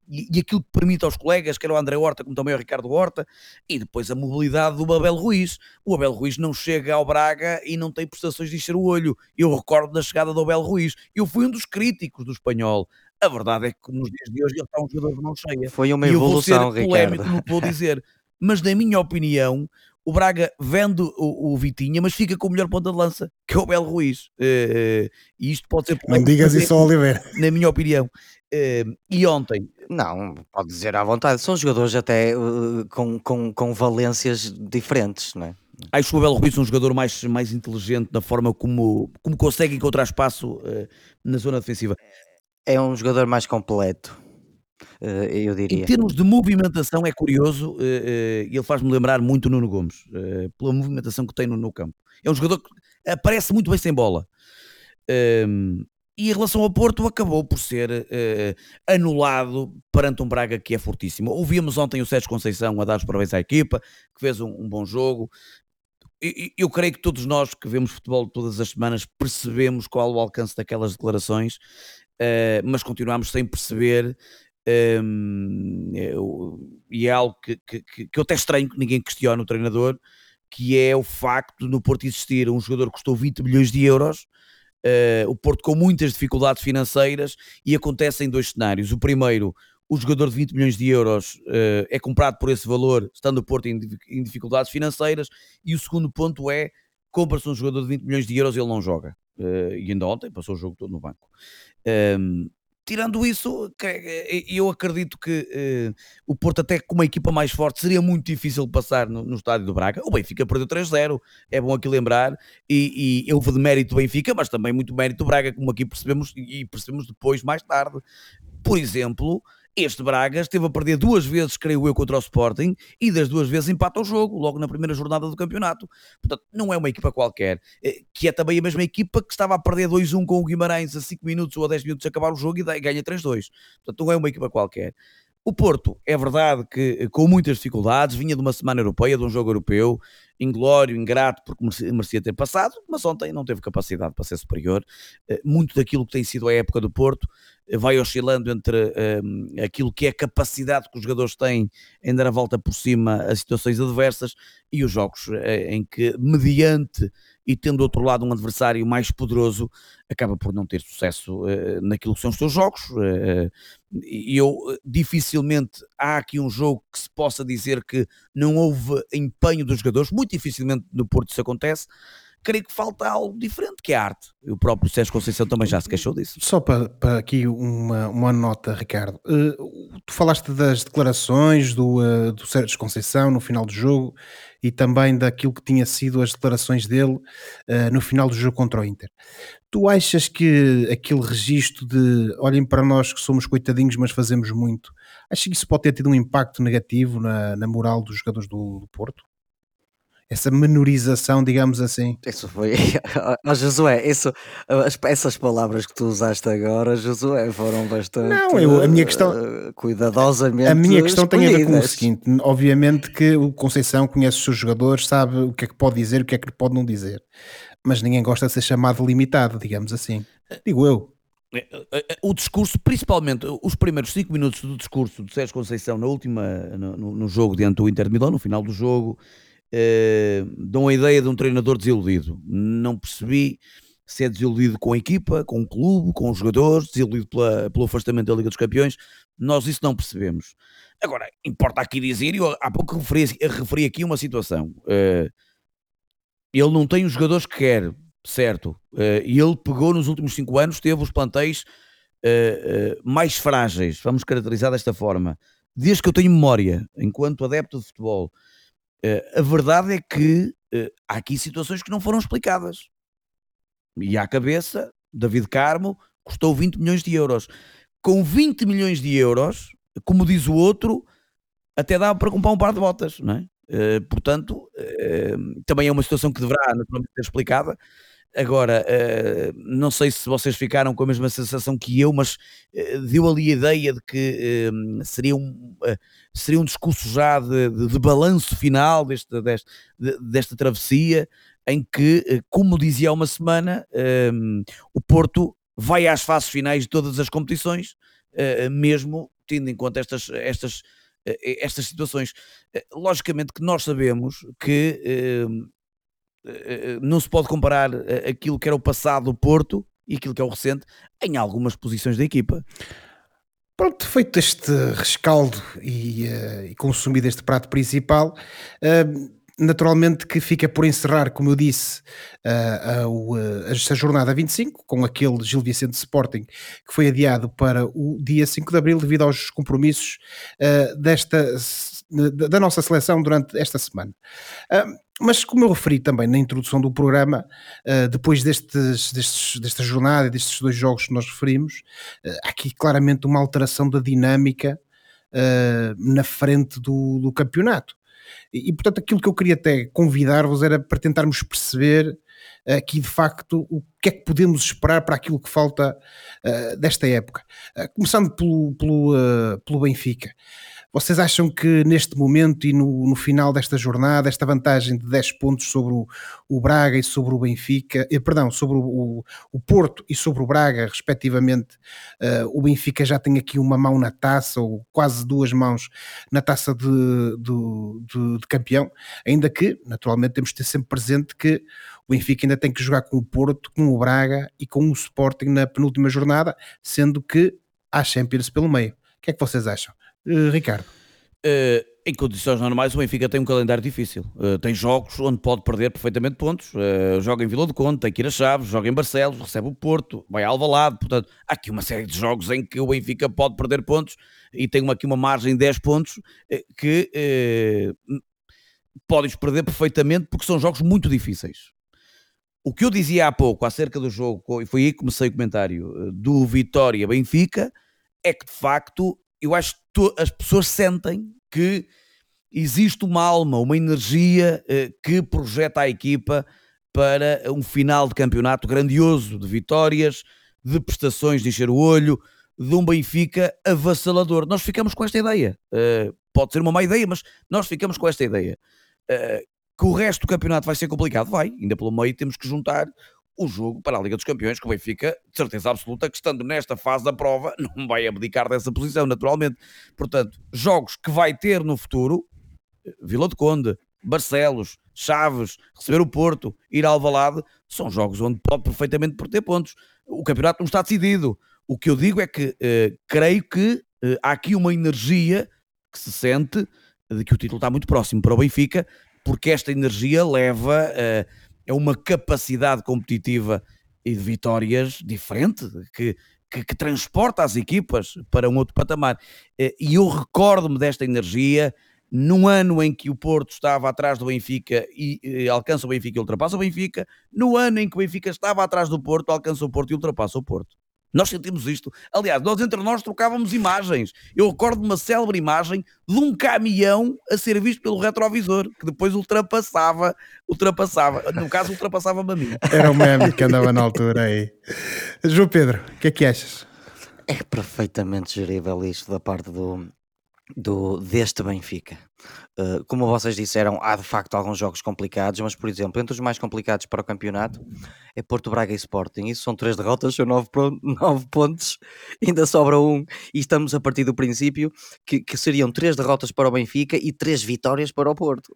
[SPEAKER 2] e, e, aquilo que permite aos colegas, quer o André Horta, como também o Ricardo Horta, e depois a mobilidade do Abel Ruiz. O Abel Ruiz não chega ao Braga e não tem prestações de encher o olho. Eu recordo da chegada do Abel Ruiz. Eu fui um dos críticos do espanhol. A verdade é que nos dias de hoje ele está um jogador de mão cheia.
[SPEAKER 3] Foi uma evolução, eu vou ser polémico, Ricardo.
[SPEAKER 2] não vou dizer. Mas na minha opinião, o Braga vende o, o, Vitinha, mas fica com o melhor ponta de lança, que é o Belo Ruiz. Uh, e isto pode ser.
[SPEAKER 1] Não digas isso ao Oliveira.
[SPEAKER 2] Na minha opinião. Uh, e ontem.
[SPEAKER 3] Não, pode dizer à vontade. São jogadores até uh, com, com, com valências diferentes, não é?
[SPEAKER 2] Acho que o Belo Ruiz é um jogador mais, mais inteligente na forma como, como consegue encontrar espaço na zona defensiva.
[SPEAKER 3] É um jogador mais completo. Eh, eu diria.
[SPEAKER 2] Em termos de movimentação, é curioso, eh, ele faz-me lembrar muito Nuno Gomes, pela movimentação que tem no, no campo. É um jogador que aparece muito bem sem bola. Ehm, e em relação ao Porto, acabou por ser anulado perante um Braga que é fortíssimo. Ouvíamos ontem o Sérgio Conceição a dar os parabéns à equipa, que fez um, um bom jogo. Eu creio que todos nós que vemos futebol todas as semanas percebemos qual o alcance daquelas declarações, mas continuamos sem perceber um, e é algo que, que, que, eu até estranho que ninguém questione o treinador, que é o facto de no Porto existir um jogador que custou 20 milhões de euros, uh, o Porto com muitas dificuldades financeiras, e acontece em dois cenários. O primeiro, o jogador de 20 milhões de euros uh, é comprado por esse valor, estando o Porto em, em dificuldades financeiras, e o segundo ponto é, compra-se um jogador de 20 milhões de euros e ele não joga. Uh, e ainda ontem passou o jogo todo no banco. Um, tirando isso, eh, eu acredito que uh, o Porto, até com uma equipa mais forte, seria muito difícil passar no, no estádio do Braga. O Benfica perdeu 3-0, é bom aqui lembrar, e, e houve de mérito do Benfica, mas também muito mérito do Braga, como aqui percebemos e percebemos depois, mais tarde. Por exemplo, este Braga esteve a perder duas vezes, creio eu, contra o Sporting e das duas vezes empata o jogo, logo na primeira jornada do campeonato. Portanto, não é uma equipa qualquer, eh, que é também a mesma equipa que estava a perder 2-1 com o Guimarães a 5 minutos ou a 10 minutos de acabar o jogo e ganha 3-2. Portanto, não é uma equipa qualquer. O Porto, é verdade que eh, com muitas dificuldades, vinha de uma semana europeia, de um jogo europeu, inglório, ingrato, porque merecia ter passado, mas ontem não teve capacidade para ser superior. Eh, muito daquilo que tem sido a época do Porto vai oscilando entre um, ehm, aquilo que é a capacidade que os jogadores têm em dar a volta por cima a situações adversas e os jogos eh, em que, mediante e tendo do outro lado um adversário mais poderoso, acaba por não ter sucesso uh, naquilo que são os seus jogos. Uh, eu dificilmente há aqui um jogo que se possa dizer que não houve empenho dos jogadores, muito dificilmente no Porto isso acontece. Creio que falta algo diferente, que é a arte. O próprio Sérgio Conceição também já se queixou disso.
[SPEAKER 1] Só para, para aqui uma, uma nota, Ricardo. Uh, tu falaste das declarações do, uh, do Sérgio Conceição no final do jogo e também daquilo que tinha sido as declarações dele uh, no final do jogo contra o Inter. Tu achas que aquele registro de olhem para nós que somos coitadinhos, mas fazemos muito, achas que isso pode ter tido um impacto negativo na, na moral dos jogadores do, do Porto? Essa menorização, digamos assim.
[SPEAKER 3] Isso foi. Oh, Josué, isso, essas palavras que tu usaste agora, Josué, foram bastante.
[SPEAKER 1] Não, eu, a minha questão.
[SPEAKER 3] Uh, cuidadosamente.
[SPEAKER 1] A minha questão tem a ver com o seguinte: obviamente que o Conceição conhece os seus jogadores, sabe o que é que pode dizer, o que é que pode não dizer. Mas ninguém gosta de ser chamado limitado, digamos assim. Digo eu.
[SPEAKER 2] o discurso, principalmente os primeiros 5 minutos do discurso do Sérgio Conceição na última, no, no, jogo diante do Inter de Milão, no final do jogo, eh, dão a ideia de um treinador desiludido. Não percebi se é desiludido com a equipa, com o clube, com os jogadores, desiludido pela, pelo afastamento da Liga dos Campeões. Nós isso não percebemos. Agora, importa aqui dizer, eu há pouco referi, referi aqui uma situação. Uh, ele não tem os jogadores que quer, certo? Uh, e ele pegou nos últimos cinco anos, teve os plantéis uh, mais frágeis, vamos caracterizar desta forma. Desde que eu tenho memória, enquanto adepto de futebol, a verdade é que há aqui situações que não foram explicadas. E à cabeça, David Carmo custou 20 milhões de euros. Com 20 milhões de euros, como diz o outro, até dá para comprar um par de botas, não é? Uh, portanto, uh, também é uma situação que deverá naturalmente ser explicada. Agora, uh, não sei se vocês ficaram com a mesma sensação que eu, mas deu ali a ideia de que seria, um, seria um discurso já de, de, de balanço final deste, deste, de, desta travessia, em que, como dizia há uma semana, o Porto vai às fases finais de todas as competições, mesmo tendo em conta estas, estas, eh, estas situações. Eh, logicamente que nós sabemos que eh, não se pode comparar aquilo que era o passado do Porto e aquilo que é o recente em algumas posições da equipa.
[SPEAKER 1] Pronto, feito este rescaldo e, uh, e consumido este prato principal, uh, naturalmente que fica por encerrar, como eu disse, uh, uh, esta jornada 25, com aquele Gil Vicente Sporting que foi adiado para o dia 5 de Abril devido aos compromissos uh, desta, da nossa seleção durante esta semana. Mas como eu referi também na introdução do programa, depois destes, destes, desta jornada, destes dois jogos que nós referimos, há aqui claramente uma alteração da dinâmica na frente do, do campeonato. E, portanto, aquilo que eu queria até convidar-vos era para tentarmos perceber aqui de facto o que é que podemos esperar para aquilo que falta desta época. Começando pelo, pelo, pelo Benfica. Vocês acham que neste momento e no, no, final desta jornada, esta vantagem de 10 pontos sobre o, o Braga e sobre o Benfica, eh, perdão, sobre o, o, Porto e sobre o Braga, respectivamente, uh, o Benfica já tem aqui uma mão na taça, ou quase duas mãos na taça de, de, de, de campeão, ainda que, naturalmente, temos de ter sempre presente que o Benfica ainda tem que jogar com o Porto, com o Braga e com o Sporting na penúltima jornada, sendo que há Champions pelo meio. O que é que vocês acham? Uh, Ricardo.
[SPEAKER 2] Uh, em condições normais, o Benfica tem um calendário difícil. Uh, tem jogos onde pode perder perfeitamente pontos. Uh, joga em Vila do Conde, tem que ir a Chaves, joga em Barcelos, recebe o Porto, vai a Alvalade. Portanto, há aqui uma série de jogos em que o Benfica pode perder pontos e tem aqui uma margem de 10 pontos que podes perder perfeitamente porque são jogos muito difíceis. O que eu dizia há pouco acerca do jogo, e foi aí que comecei o comentário, do Vitória-Benfica, é que de facto eu acho que as pessoas sentem que existe uma alma, uma energia eh, que projeta a equipa para um final de campeonato grandioso, de vitórias, de prestações de encher o olho, de um Benfica avassalador. Nós ficamos com esta ideia. Uh, pode ser uma má ideia, mas nós ficamos com esta ideia. Uh, que o resto do campeonato vai ser complicado? Vai. Ainda pelo meio temos que juntar o jogo para a Liga dos Campeões, que o Benfica, de certeza absoluta, que estando nesta fase da prova, não vai abdicar dessa posição, naturalmente. Portanto, jogos que vai ter no futuro, Vila de Conde, Barcelos, Chaves, receber o Porto, ir ao Alvalade, são jogos onde pode perfeitamente perder pontos. O campeonato não está decidido. O que eu digo é que uh, creio que uh, há aqui uma energia que se sente de que o título está muito próximo para o Benfica, porque esta energia leva... Uh, é uma capacidade competitiva e de vitórias diferente, que, que, que, transporta as equipas para um outro patamar. Eh, e eu recordo-me desta energia num ano em que o Porto estava atrás do Benfica e, e alcança o Benfica e ultrapassa o Benfica, no ano em que o Benfica estava atrás do Porto, alcança o Porto e ultrapassa o Porto. Nós sentimos isto. Aliás, nós entre nós trocávamos imagens. Eu recordo uma célebre imagem de um caminhão a ser visto pelo retrovisor, que depois ultrapassava, ultrapassava, no caso ultrapassava-me a mim.
[SPEAKER 1] Era o meme que andava na altura aí. João Pedro, o que é que achas?
[SPEAKER 3] É perfeitamente gerível isto da parte do, do, deste Benfica. Uh, como vocês disseram, há de facto alguns jogos complicados, mas por exemplo, entre os mais complicados para o campeonato é Porto Braga e Sporting. Isso são três derrotas, são nove, nove pontos, ainda sobra um. E estamos a partir do princípio que, que seriam três derrotas para o Benfica e três vitórias para o Porto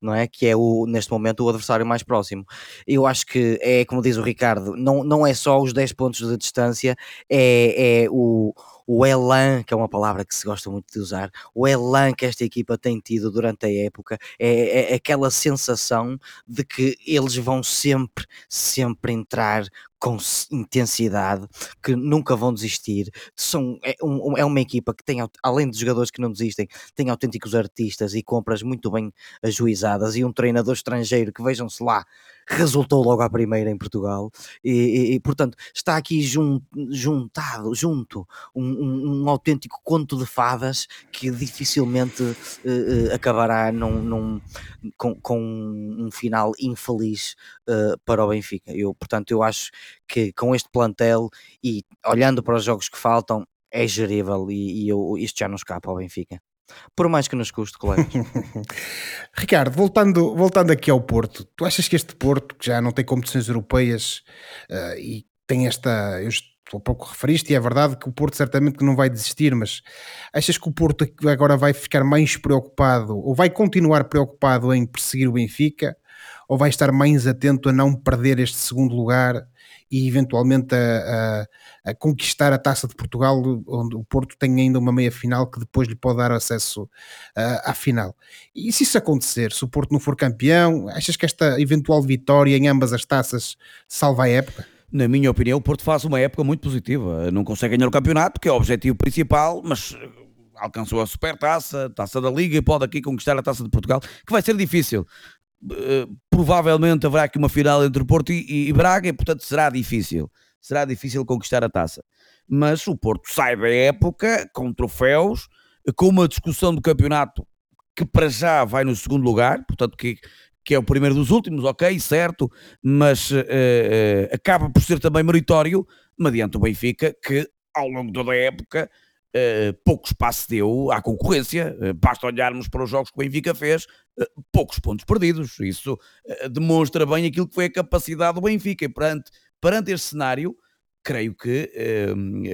[SPEAKER 3] não é? Que é o, neste momento o adversário mais próximo. Eu acho que é como diz o Ricardo, não, não é só os 10 pontos de distância, é, é o, o elan, que é uma palavra que se gosta muito de usar, o elan que esta equipa tem tido durante a época, é, é, é aquela sensação de que eles vão sempre, sempre entrar com intensidade, que nunca vão desistir. São, é, um, é uma equipa que tem, além de jogadores que não desistem, tem autênticos artistas e compras muito bem ajuizadas e um treinador estrangeiro que vejam-se lá resultou logo à primeira em Portugal e, e, e portanto está aqui jun, juntado, junto um, um, um, autêntico conto de fadas que dificilmente uh, acabará num, num, com, com, um final infeliz uh, para o Benfica. Eu, portanto, eu acho que com este plantel e olhando para os jogos que faltam é gerível e, e eu, isto já não escapa ao Benfica. Por mais que nos custe, colegas.
[SPEAKER 1] Ricardo, voltando, voltando aqui ao Porto, tu achas que este Porto, que já não tem competições europeias uh, e tem esta. Eu há pouco referiste, e é verdade que o Porto certamente que não vai desistir, mas achas que o Porto agora vai ficar mais preocupado ou vai continuar preocupado em perseguir o Benfica? Ou vai estar mais atento a não perder este segundo lugar e eventualmente a, a, a, conquistar a taça de Portugal, onde o Porto tem ainda uma meia final que depois lhe pode dar acesso uh, à final. E se isso acontecer, se o Porto não for campeão, achas que esta eventual vitória em ambas as taças salva a época?
[SPEAKER 2] Na minha opinião, o Porto faz uma época muito positiva. Não consegue ganhar o campeonato, que é o objetivo principal, mas alcançou a supertaça, taça da Liga e pode aqui conquistar a taça de Portugal, que vai ser difícil. Eh, provavelmente haverá aqui uma final entre Porto e, e, Braga e portanto será difícil. Será difícil conquistar a taça. Mas o Porto sai da época com troféus com uma discussão do campeonato que para já vai no segundo lugar portanto que, que é o primeiro dos últimos, ok, certo mas uh, uh, acaba por ser também meritório mediante o Benfica que ao longo toda a época pouco espaço deu à concorrência. Uh, basta olharmos para os jogos que o Benfica fez, uh, poucos pontos perdidos. Isso demonstra bem aquilo que foi a capacidade do Benfica. E perante, perante este cenário, creio que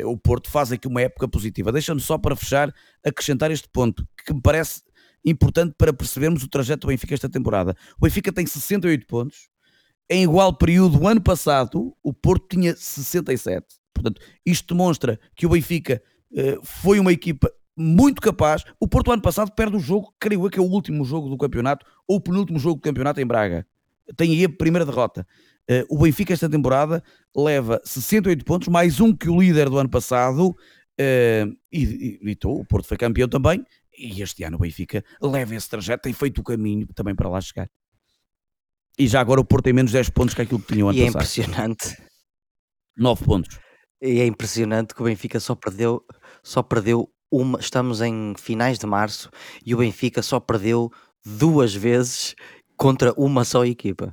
[SPEAKER 2] o Porto faz aqui uma época positiva. Deixa-me só para fechar acrescentar este ponto que me parece importante para percebermos o trajeto do Benfica esta temporada. O Benfica tem 68 pontos. Em igual período, o ano passado, o Porto tinha 67. Portanto, isto demonstra que o Benfica eh, foi uma equipa muito capaz. O Porto ano passado perde o jogo, creio eu que é o último jogo do campeonato, ou o penúltimo jogo do campeonato em Braga. Tem aí a primeira derrota. Uh, o Benfica esta temporada leva 68 pontos, mais um que o líder do ano passado, uh, e, e, e tô, o Porto foi campeão também, e este ano o Benfica leva esse trajeto, tem feito o caminho também para lá chegar. E já agora o Porto tem menos 10 pontos que aquilo que tinha o ano
[SPEAKER 3] e
[SPEAKER 2] passado.
[SPEAKER 3] é impressionante.
[SPEAKER 2] 9 pontos.
[SPEAKER 3] E é impressionante que o Benfica só perdeu, só perdeu uma. Estamos em finais de março e o Benfica só perdeu duas vezes contra uma só equipa.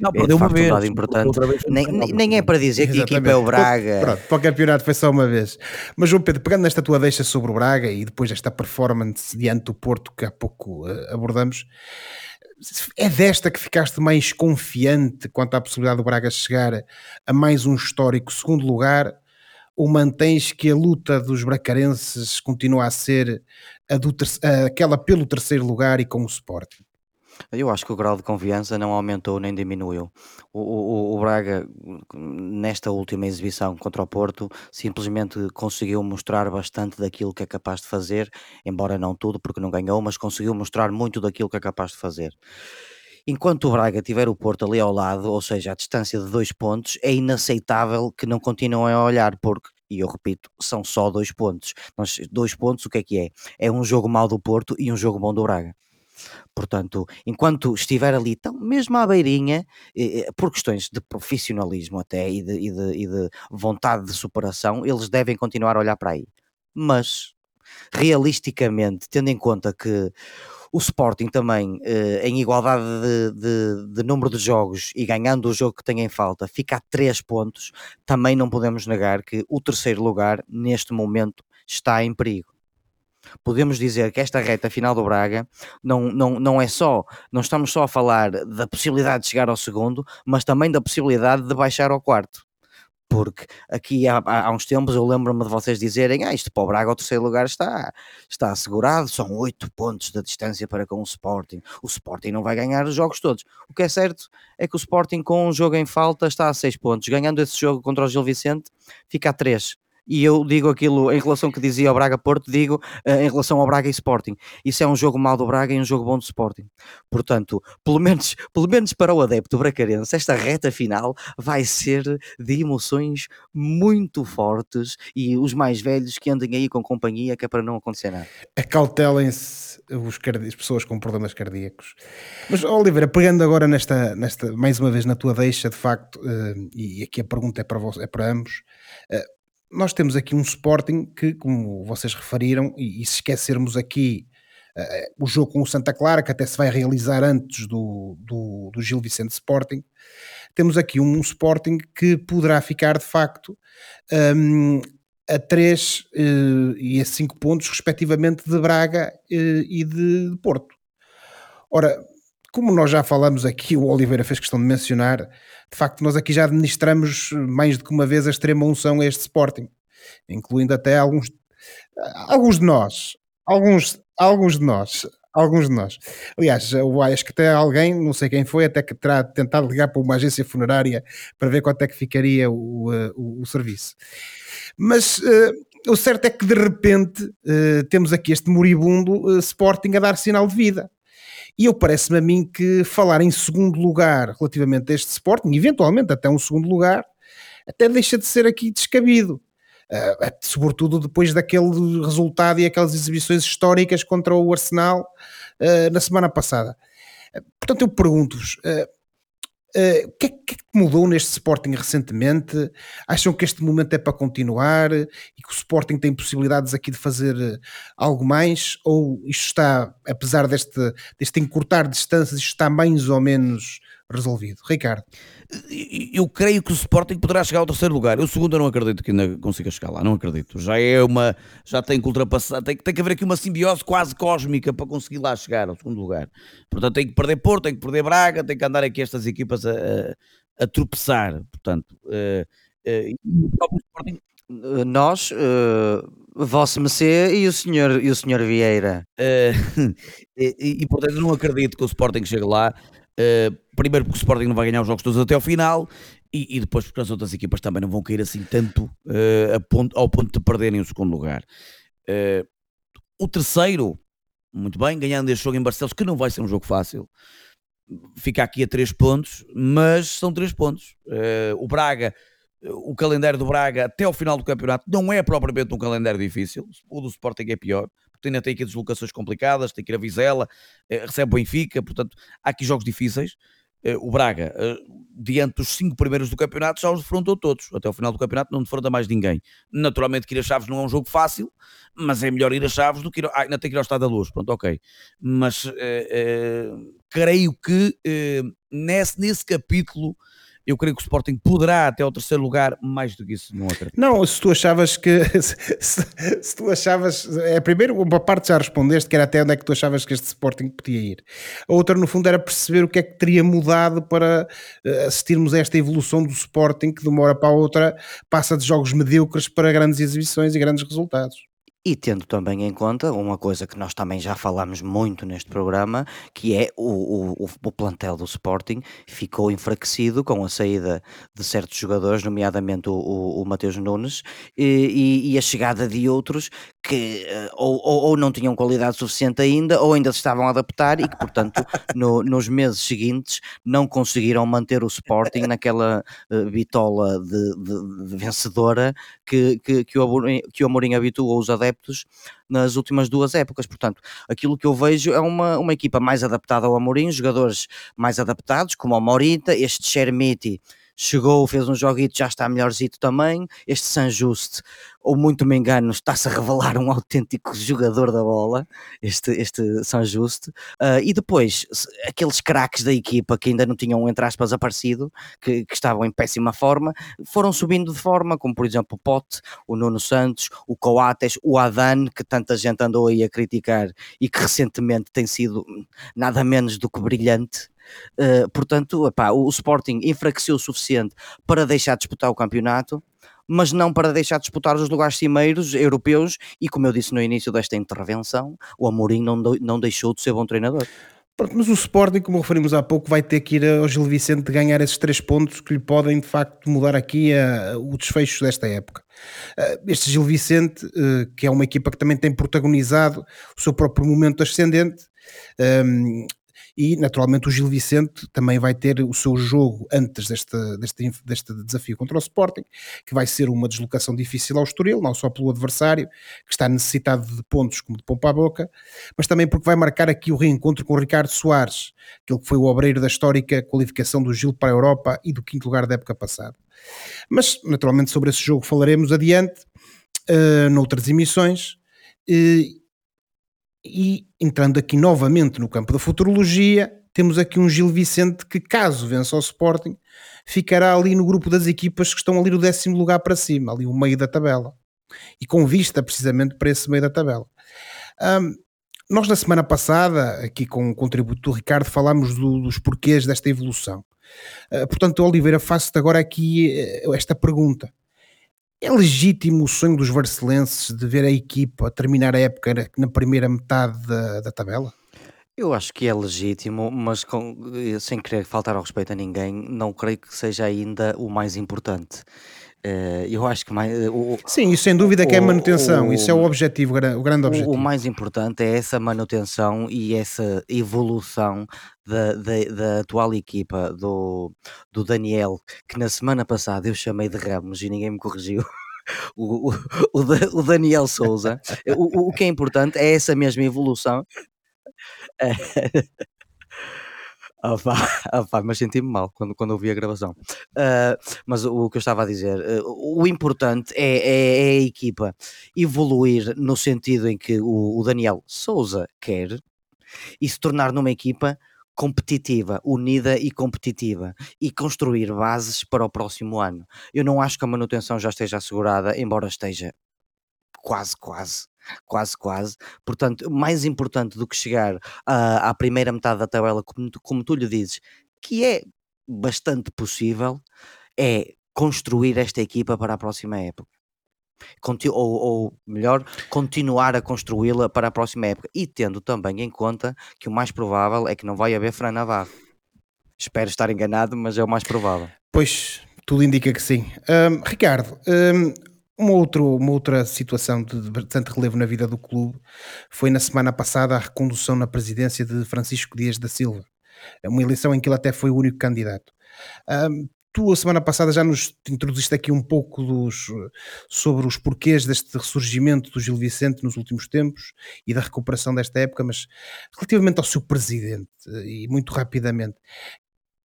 [SPEAKER 2] Não, é perdeu uma vez. Um
[SPEAKER 3] importante. Vez nem, nem, é para dizer Exatamente. que a equipa é o Braga.
[SPEAKER 1] Pronto, para o campeonato foi só uma vez. Mas, João Pedro, pegando nesta tua deixa sobre o Braga e depois esta performance diante do Porto que há pouco uh, abordamos, é desta que ficaste mais confiante quanto à possibilidade do Braga chegar a mais um histórico segundo lugar? Ou mantens que a luta dos bracarenses continua a ser a do, aquela pelo terceiro lugar e com o Sporting?
[SPEAKER 3] Eu acho que o grau de confiança não aumentou nem diminuiu. O, o, o Braga, nesta última exibição contra o Porto, simplesmente conseguiu mostrar bastante daquilo que é capaz de fazer, embora não tudo, porque não ganhou, mas conseguiu mostrar muito daquilo que é capaz de fazer. Enquanto o Braga tiver o Porto ali ao lado, ou seja, a distância de dois pontos, é inaceitável que não continuem a olhar, porque e eu repito, são só dois pontos. Mas dois pontos, o que é que é? É um jogo mau do Porto e um jogo bom do Braga. Portanto, enquanto estiver ali, tão mesmo à beirinha, eh, eh, por questões de profissionalismo até e de, e, de, e de vontade de superação, eles devem continuar a olhar para aí. Mas, realisticamente, tendo em conta que o Sporting também, eh, em igualdade de, de, de, número de jogos e ganhando o jogo que tem em falta, fica a 3 pontos, também não podemos negar que o terceiro lugar, neste momento, está em perigo. Podemos dizer que esta reta final do Braga não, não, não é só, não estamos só a falar da possibilidade de chegar ao segundo, mas também da possibilidade de baixar ao quarto. Porque aqui há, há uns tempos eu lembro-me de vocês dizerem: ah, isto para o Braga, o terceiro lugar está, está assegurado, são oito pontos de distância para com o Sporting. O Sporting não vai ganhar os jogos todos. O que é certo é que o Sporting, com um jogo em falta, está a seis pontos. Ganhando esse jogo contra o Gil Vicente, fica a três e eu digo aquilo em relação que dizia ao Braga Porto, digo uh, em relação ao Braga e Sporting. Isso é um jogo mau do Braga e um jogo bom do Sporting. Portanto, pelo menos, pelo menos para o adepto bracarense, esta reta final vai ser de emoções muito fortes e os mais velhos que andem aí com companhia, que é para não acontecer nada.
[SPEAKER 1] Acautelem-se as pessoas com problemas cardíacos. Mas, Oliveira, pegando agora nesta, nesta mais uma vez na tua deixa, de facto, uh, e aqui a pergunta é para, vos, é para ambos, uh, nós temos aqui um Sporting que, como vocês referiram, e, e se esquecermos aqui uh, o jogo com o Santa Clara, que até se vai realizar antes do, do, do Gil Vicente Sporting, temos aqui um Sporting que poderá ficar de facto um, a 3 uh, eh, e a 5 pontos, respectivamente, de Braga uh, e de Porto. Ora, como nós já falamos aqui, o Oliveira fez questão de mencionar, de facto, nós aqui já administramos mais do que uma vez a extrema unção a este Sporting, incluindo até alguns, alguns de nós, alguns, alguns de nós, alguns de nós. Aliás, eu acho que até alguém, não sei quem foi, até que terá tentado ligar para uma agência funerária para ver quanto é que ficaria o, eh, o, o serviço. Mas uh, o certo é que de repente uh, temos aqui este moribundo uh, Sporting a dar sinal de vida. E eu parece-me a mim que falar em segundo lugar relativamente a este Sporting, eventualmente até um segundo lugar, até deixa de ser aqui descabido. Uh, sobretudo depois daquele resultado e aquelas exibições históricas contra o Arsenal uh, na semana passada. Uh, portanto, eu pergunto-vos: eh, o que, é, que, é, que mudou neste Sporting recentemente? Acham que este momento é para continuar e que o Sporting tem possibilidades aqui de fazer eh, algo mais? Ou isto está, apesar deste, deste encurtar distâncias, isto está mais ou menos resolvido? Ricardo
[SPEAKER 2] eu creio que o Sporting poderá chegar ao terceiro lugar. O segundo eu não acredito que ainda consiga chegar lá, não acredito. Já é uma, já tem que ultrapassar, tem, tem que haver aqui uma simbiose quase cósmica para conseguir lá chegar ao segundo lugar. Portanto, tem que perder Porto, tem que perder Braga, tem que andar aqui estas equipas a, a, a tropeçar. Portanto, uh,
[SPEAKER 3] uh, nós, uh, Vosso Mecê e o senhor, e o senhor Vieira.
[SPEAKER 2] Uh, e, e, e, portanto não acredito que o Sporting chegue lá. Uh, primeiro porque o Sporting não vai ganhar os jogos todos até ao final e, e depois porque as outras equipas também não vão cair assim tanto uh, ponto, ao ponto de perderem o segundo lugar. Uh, o terceiro, muito bem, ganhando este jogo em Barcelos, que não vai ser um jogo fácil, fica aqui a 3 pontos, mas são 3 pontos. o Braga o calendário do Braga até ao final do campeonato não é propriamente um calendário difícil, o do Sporting é pior, porque ainda tem aqui deslocações complicadas, tem que ir a Vizela, eh, recebe o Benfica, portanto há aqui jogos difíceis. Eh, o Braga, eh, diante dos cinco primeiros do campeonato, já os defrontou todos. Até ao final do campeonato não defronta mais ninguém. Naturalmente que ir a Chaves não é um jogo fácil, mas é melhor ir a Chaves do que ir... Ah, ainda tem que ir ao Estado da Luz, pronto, ok. Mas creio que nesse, nesse capítulo eu creio que o Sporting poderá até ao terceiro lugar, mais do que isso, não acredito.
[SPEAKER 1] Não, se tu achavas que se, se, tu achavas, é primeiro uma parte já respondeste, que era até onde é que tu achavas que este Sporting podia ir. A outra, no fundo, era perceber o que é que teria mudado para uh, assistirmos a esta evolução do Sporting que de uma hora para a outra passa de jogos medíocres para grandes exibições e grandes resultados.
[SPEAKER 3] E tendo também em conta uma coisa que nós também já falamos muito neste programa, que é o, o, o plantel do Sporting ficou enfraquecido com a saída de certos jogadores, nomeadamente o, o, o Mateus Nunes, e, e, a chegada de outros que eh, ou, ou, ou, não tinham qualidade suficiente ainda, ou ainda se estavam a adaptar e que, portanto, no, nos meses seguintes não conseguiram manter o Sporting naquela uh, bitola de, de, de, vencedora que, que, que, o Amorim, que o Amorim habituou os adeptos nas últimas duas épocas. Portanto, aquilo que eu vejo é uma, uma equipa mais adaptada ao Amorim, jogadores mais adaptados, como o Morita, este Chermiti chegou, fez um joguito, já está melhorzito também. Este San Just, ou muito me engano, está-se a revelar um autêntico jogador da bola, este, este San Just. Uh, e depois, aqueles craques da equipa que ainda não tinham, entre aspas, aparecido, que, que, estavam em péssima forma, foram subindo de forma, como por exemplo o Pote, o Nuno Santos, o Coates, o Adan, que tanta gente andou aí a criticar e que recentemente tem sido nada menos do que brilhante. Uh, portanto, epá, o, o Sporting enfraqueceu o suficiente para deixar de disputar o campeonato, mas não para deixar de disputar os lugares cimeiros europeus. E como eu disse no início desta intervenção, o Amorim não, não deixou de ser bom treinador.
[SPEAKER 1] Pronto, mas o Sporting, como referimos há pouco, vai ter que ir ao Gil Vicente ganhar esses três pontos que lhe podem de facto mudar aqui a, o desfecho desta época. Uh, este Gil Vicente, que é uma equipa que também tem protagonizado o seu próprio momento ascendente, um, e naturalmente o Gil Vicente também vai ter o seu jogo antes deste, deste, deste desafio contra o Sporting, que vai ser uma deslocação difícil ao Estoril, não só pelo adversário, que está necessitado de pontos como de pompa à boca, mas também porque vai marcar aqui o reencontro com o Ricardo Soares, aquele que foi o obreiro da histórica qualificação do Gil para a Europa e do quinto lugar da época passada. Mas naturalmente sobre esse jogo falaremos adiante, uh, noutras emissões. Uh, e entrando aqui novamente no campo da futurologia, temos aqui um Gil Vicente que, caso vença o Sporting, ficará ali no grupo das equipas que estão ali no décimo lugar para cima, ali o meio da tabela. E com vista precisamente para esse meio da tabela. Um, nós, na semana passada, aqui com o contributo do Ricardo, falámos do, dos porquês desta evolução. Uh, portanto, Oliveira, faço-te agora aqui uh, esta pergunta. É legítimo o sonho dos varcelenses de ver a equipa terminar a época na primeira metade da, da tabela?
[SPEAKER 3] Eu acho que é legítimo, mas com- eh, sem querer faltar ao respeito a ninguém, não creio que seja ainda o mais importante. Eh, eu acho que mais, eh, o,
[SPEAKER 1] Sim, isso sem dúvida que é manutenção, isso é o objetivo, o grande
[SPEAKER 3] o,
[SPEAKER 1] objetivo.
[SPEAKER 3] o mais importante é essa manutenção e essa evolução da, da, da atual equipa do, do Daniel, que na semana passada eu chamei de Ramos e ninguém me corrigiu. O, o, o, o Daniel Souza, o, o que é importante é essa mesma evolução. Opa, opa, mas senti-me mal quando, quando ouvi a gravação. Uh, mas o, o, que eu estava a dizer, uh, o importante é, é, é, a equipa evoluir no sentido em que o, o, Daniel Souza quer e se tornar numa equipa competitiva, unida e competitiva e construir bases para o próximo ano. Eu não acho que a manutenção já esteja assegurada, embora esteja quase, quase quase, quase. Portanto, mais importante do que chegar à, à primeira metade da tabela, como tu, como tu lhe dizes, que é bastante possível, é construir esta equipa para a próxima época. Ou, ou, melhor, continuar a construí-la para a próxima época. E tendo também em conta que o mais provável é que não vai haver Fran Navarro. Espero estar enganado, mas é o mais provável.
[SPEAKER 1] Pois, tudo indica que sim. Um, Ricardo, um, uma, outro, uma outra situação de bastante relevo na vida do clube foi na semana passada a recondução na presidência de Francisco Dias da Silva, é uma eleição em que ele até foi o único candidato. Um, tu, a semana passada, já nos introduziste aqui um pouco dos, sobre os porquês deste ressurgimento do Gil Vicente nos últimos tempos e da recuperação desta época, mas relativamente ao seu presidente, e muito rapidamente,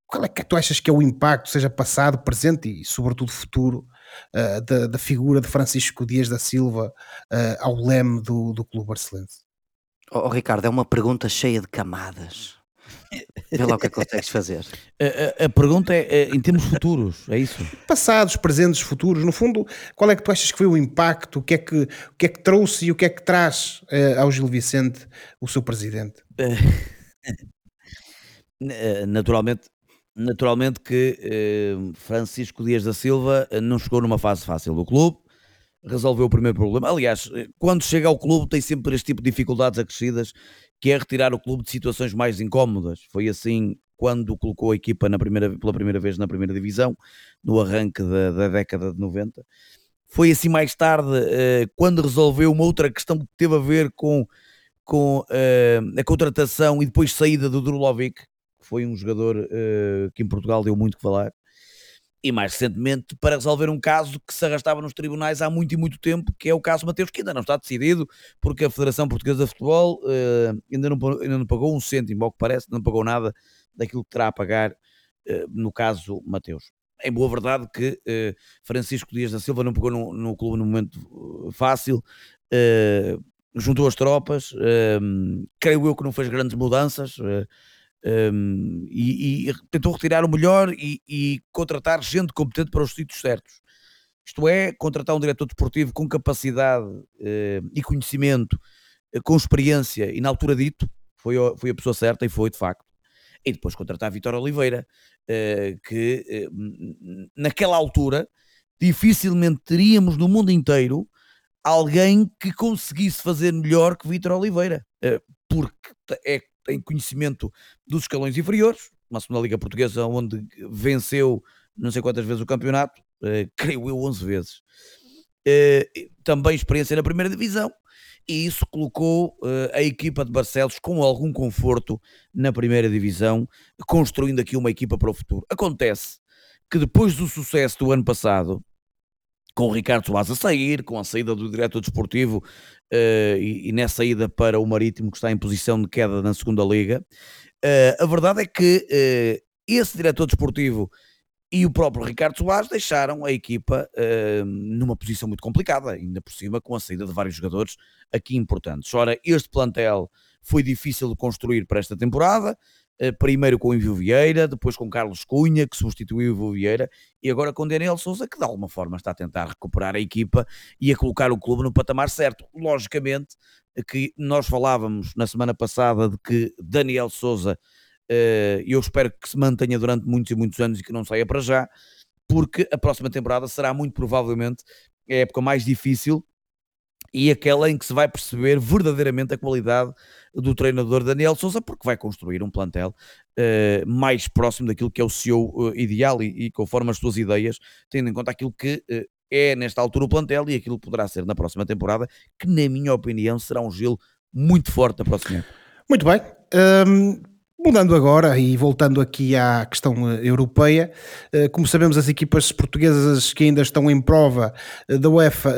[SPEAKER 1] qual é que tu achas que é o impacto, seja passado, presente e, sobretudo, futuro, uh, da, da, figura de Francisco Dias da Silva uh, ao leme do, do Clube Barcelense?
[SPEAKER 3] Oh, Ricardo, é uma pergunta cheia de camadas. Vê lá o que é que consegues fazer.
[SPEAKER 2] A, a, a, pergunta é, é, em termos futuros, é isso?
[SPEAKER 1] Passados, presentes, futuros. No fundo, qual é que tu achas que foi o impacto? O que é que, o que, é que trouxe e o que é que traz uh, ao Gil Vicente o seu presidente?
[SPEAKER 2] Naturalmente, naturalmente que eh, Francisco Dias da Silva eh, não chegou numa fase fácil do clube, resolveu o primeiro problema. Aliás, eh, quando chega ao clube tem sempre este tipo de dificuldades acrescidas, que é retirar o clube de situações mais incómodas. Foi assim quando colocou a equipa na primeira, pela primeira vez na primeira divisão, no arranque da, da década de 90. Foi assim mais tarde, quando resolveu uma outra questão que teve a ver com, com a contratação e depois saída do Drulovic, foi um jogador uh, que em Portugal deu muito que falar. E mais recentemente, para resolver um caso que se arrastava nos tribunais há muito e muito tempo, que é o caso Mateus, que ainda não está decidido, porque a Federação Portuguesa de Futebol uh, ainda, não, ainda não pagou um cêntimo, ao que parece, não pagou nada daquilo que terá a pagar, uh, no caso Mateus. em boa verdade que Francisco Dias da Silva não pegou no, no clube no momento fácil, juntou as tropas, creio eu que não fez grandes mudanças um, e, e, tentou retirar o melhor e, e, contratar gente competente para os sítios certos. Isto é, contratar um diretor desportivo com capacidade e conhecimento, com experiência e na altura dito, foi, foi a pessoa certa e foi de facto e depois contratar Vitor Oliveira, uh, que uh, naquela altura dificilmente teríamos no mundo inteiro alguém que conseguisse fazer melhor que Vitor Oliveira, uh, porque é, tem conhecimento dos escalões inferiores, uma segunda Liga Portuguesa onde venceu não sei quantas vezes o campeonato, creio eu 11 vezes. também experiência na primeira divisão e isso colocou uh, a equipa de Barcelos com algum conforto na primeira divisão, construindo aqui uma equipa para o futuro. Acontece que depois do sucesso do ano passado, com o Ricardo Soares a sair, com a saída do diretor desportivo uh, e, e nessa ida para o Marítimo que está em posição de queda na segunda liga, uh, a verdade é que esse diretor desportivo e o próprio Ricardo Soares deixaram a equipa uh, numa posição muito complicada, ainda por cima com a saída de vários jogadores aqui importantes. Ora, este plantel foi difícil de construir para esta temporada, uh, primeiro com o Envio Vieira, depois com Carlos Cunha, que substituiu o Envio Vieira, e agora com Daniel Souza, que de alguma forma está a tentar recuperar a equipa e a colocar o clube no patamar certo. Logicamente que nós falávamos na semana passada de que Daniel Souza eh, eu espero que se mantenha durante muitos e muitos anos e que não saia para já, porque a próxima temporada será muito provavelmente a época mais difícil e aquela em que se vai perceber verdadeiramente a qualidade do treinador Daniel Souza, porque vai construir um plantel uh, mais próximo daquilo que é o seu uh, ideal e, e, conforme as suas ideias, tendo em conta aquilo que uh, é nesta altura o plantel e aquilo que poderá ser na próxima temporada, que na minha opinião será um gelo muito forte na próxima.
[SPEAKER 1] Muito bem. Um, Mudando agora e voltando aqui à questão eh, europeia, eh, como sabemos, as equipas portuguesas que ainda estão em prova eh, da UEFA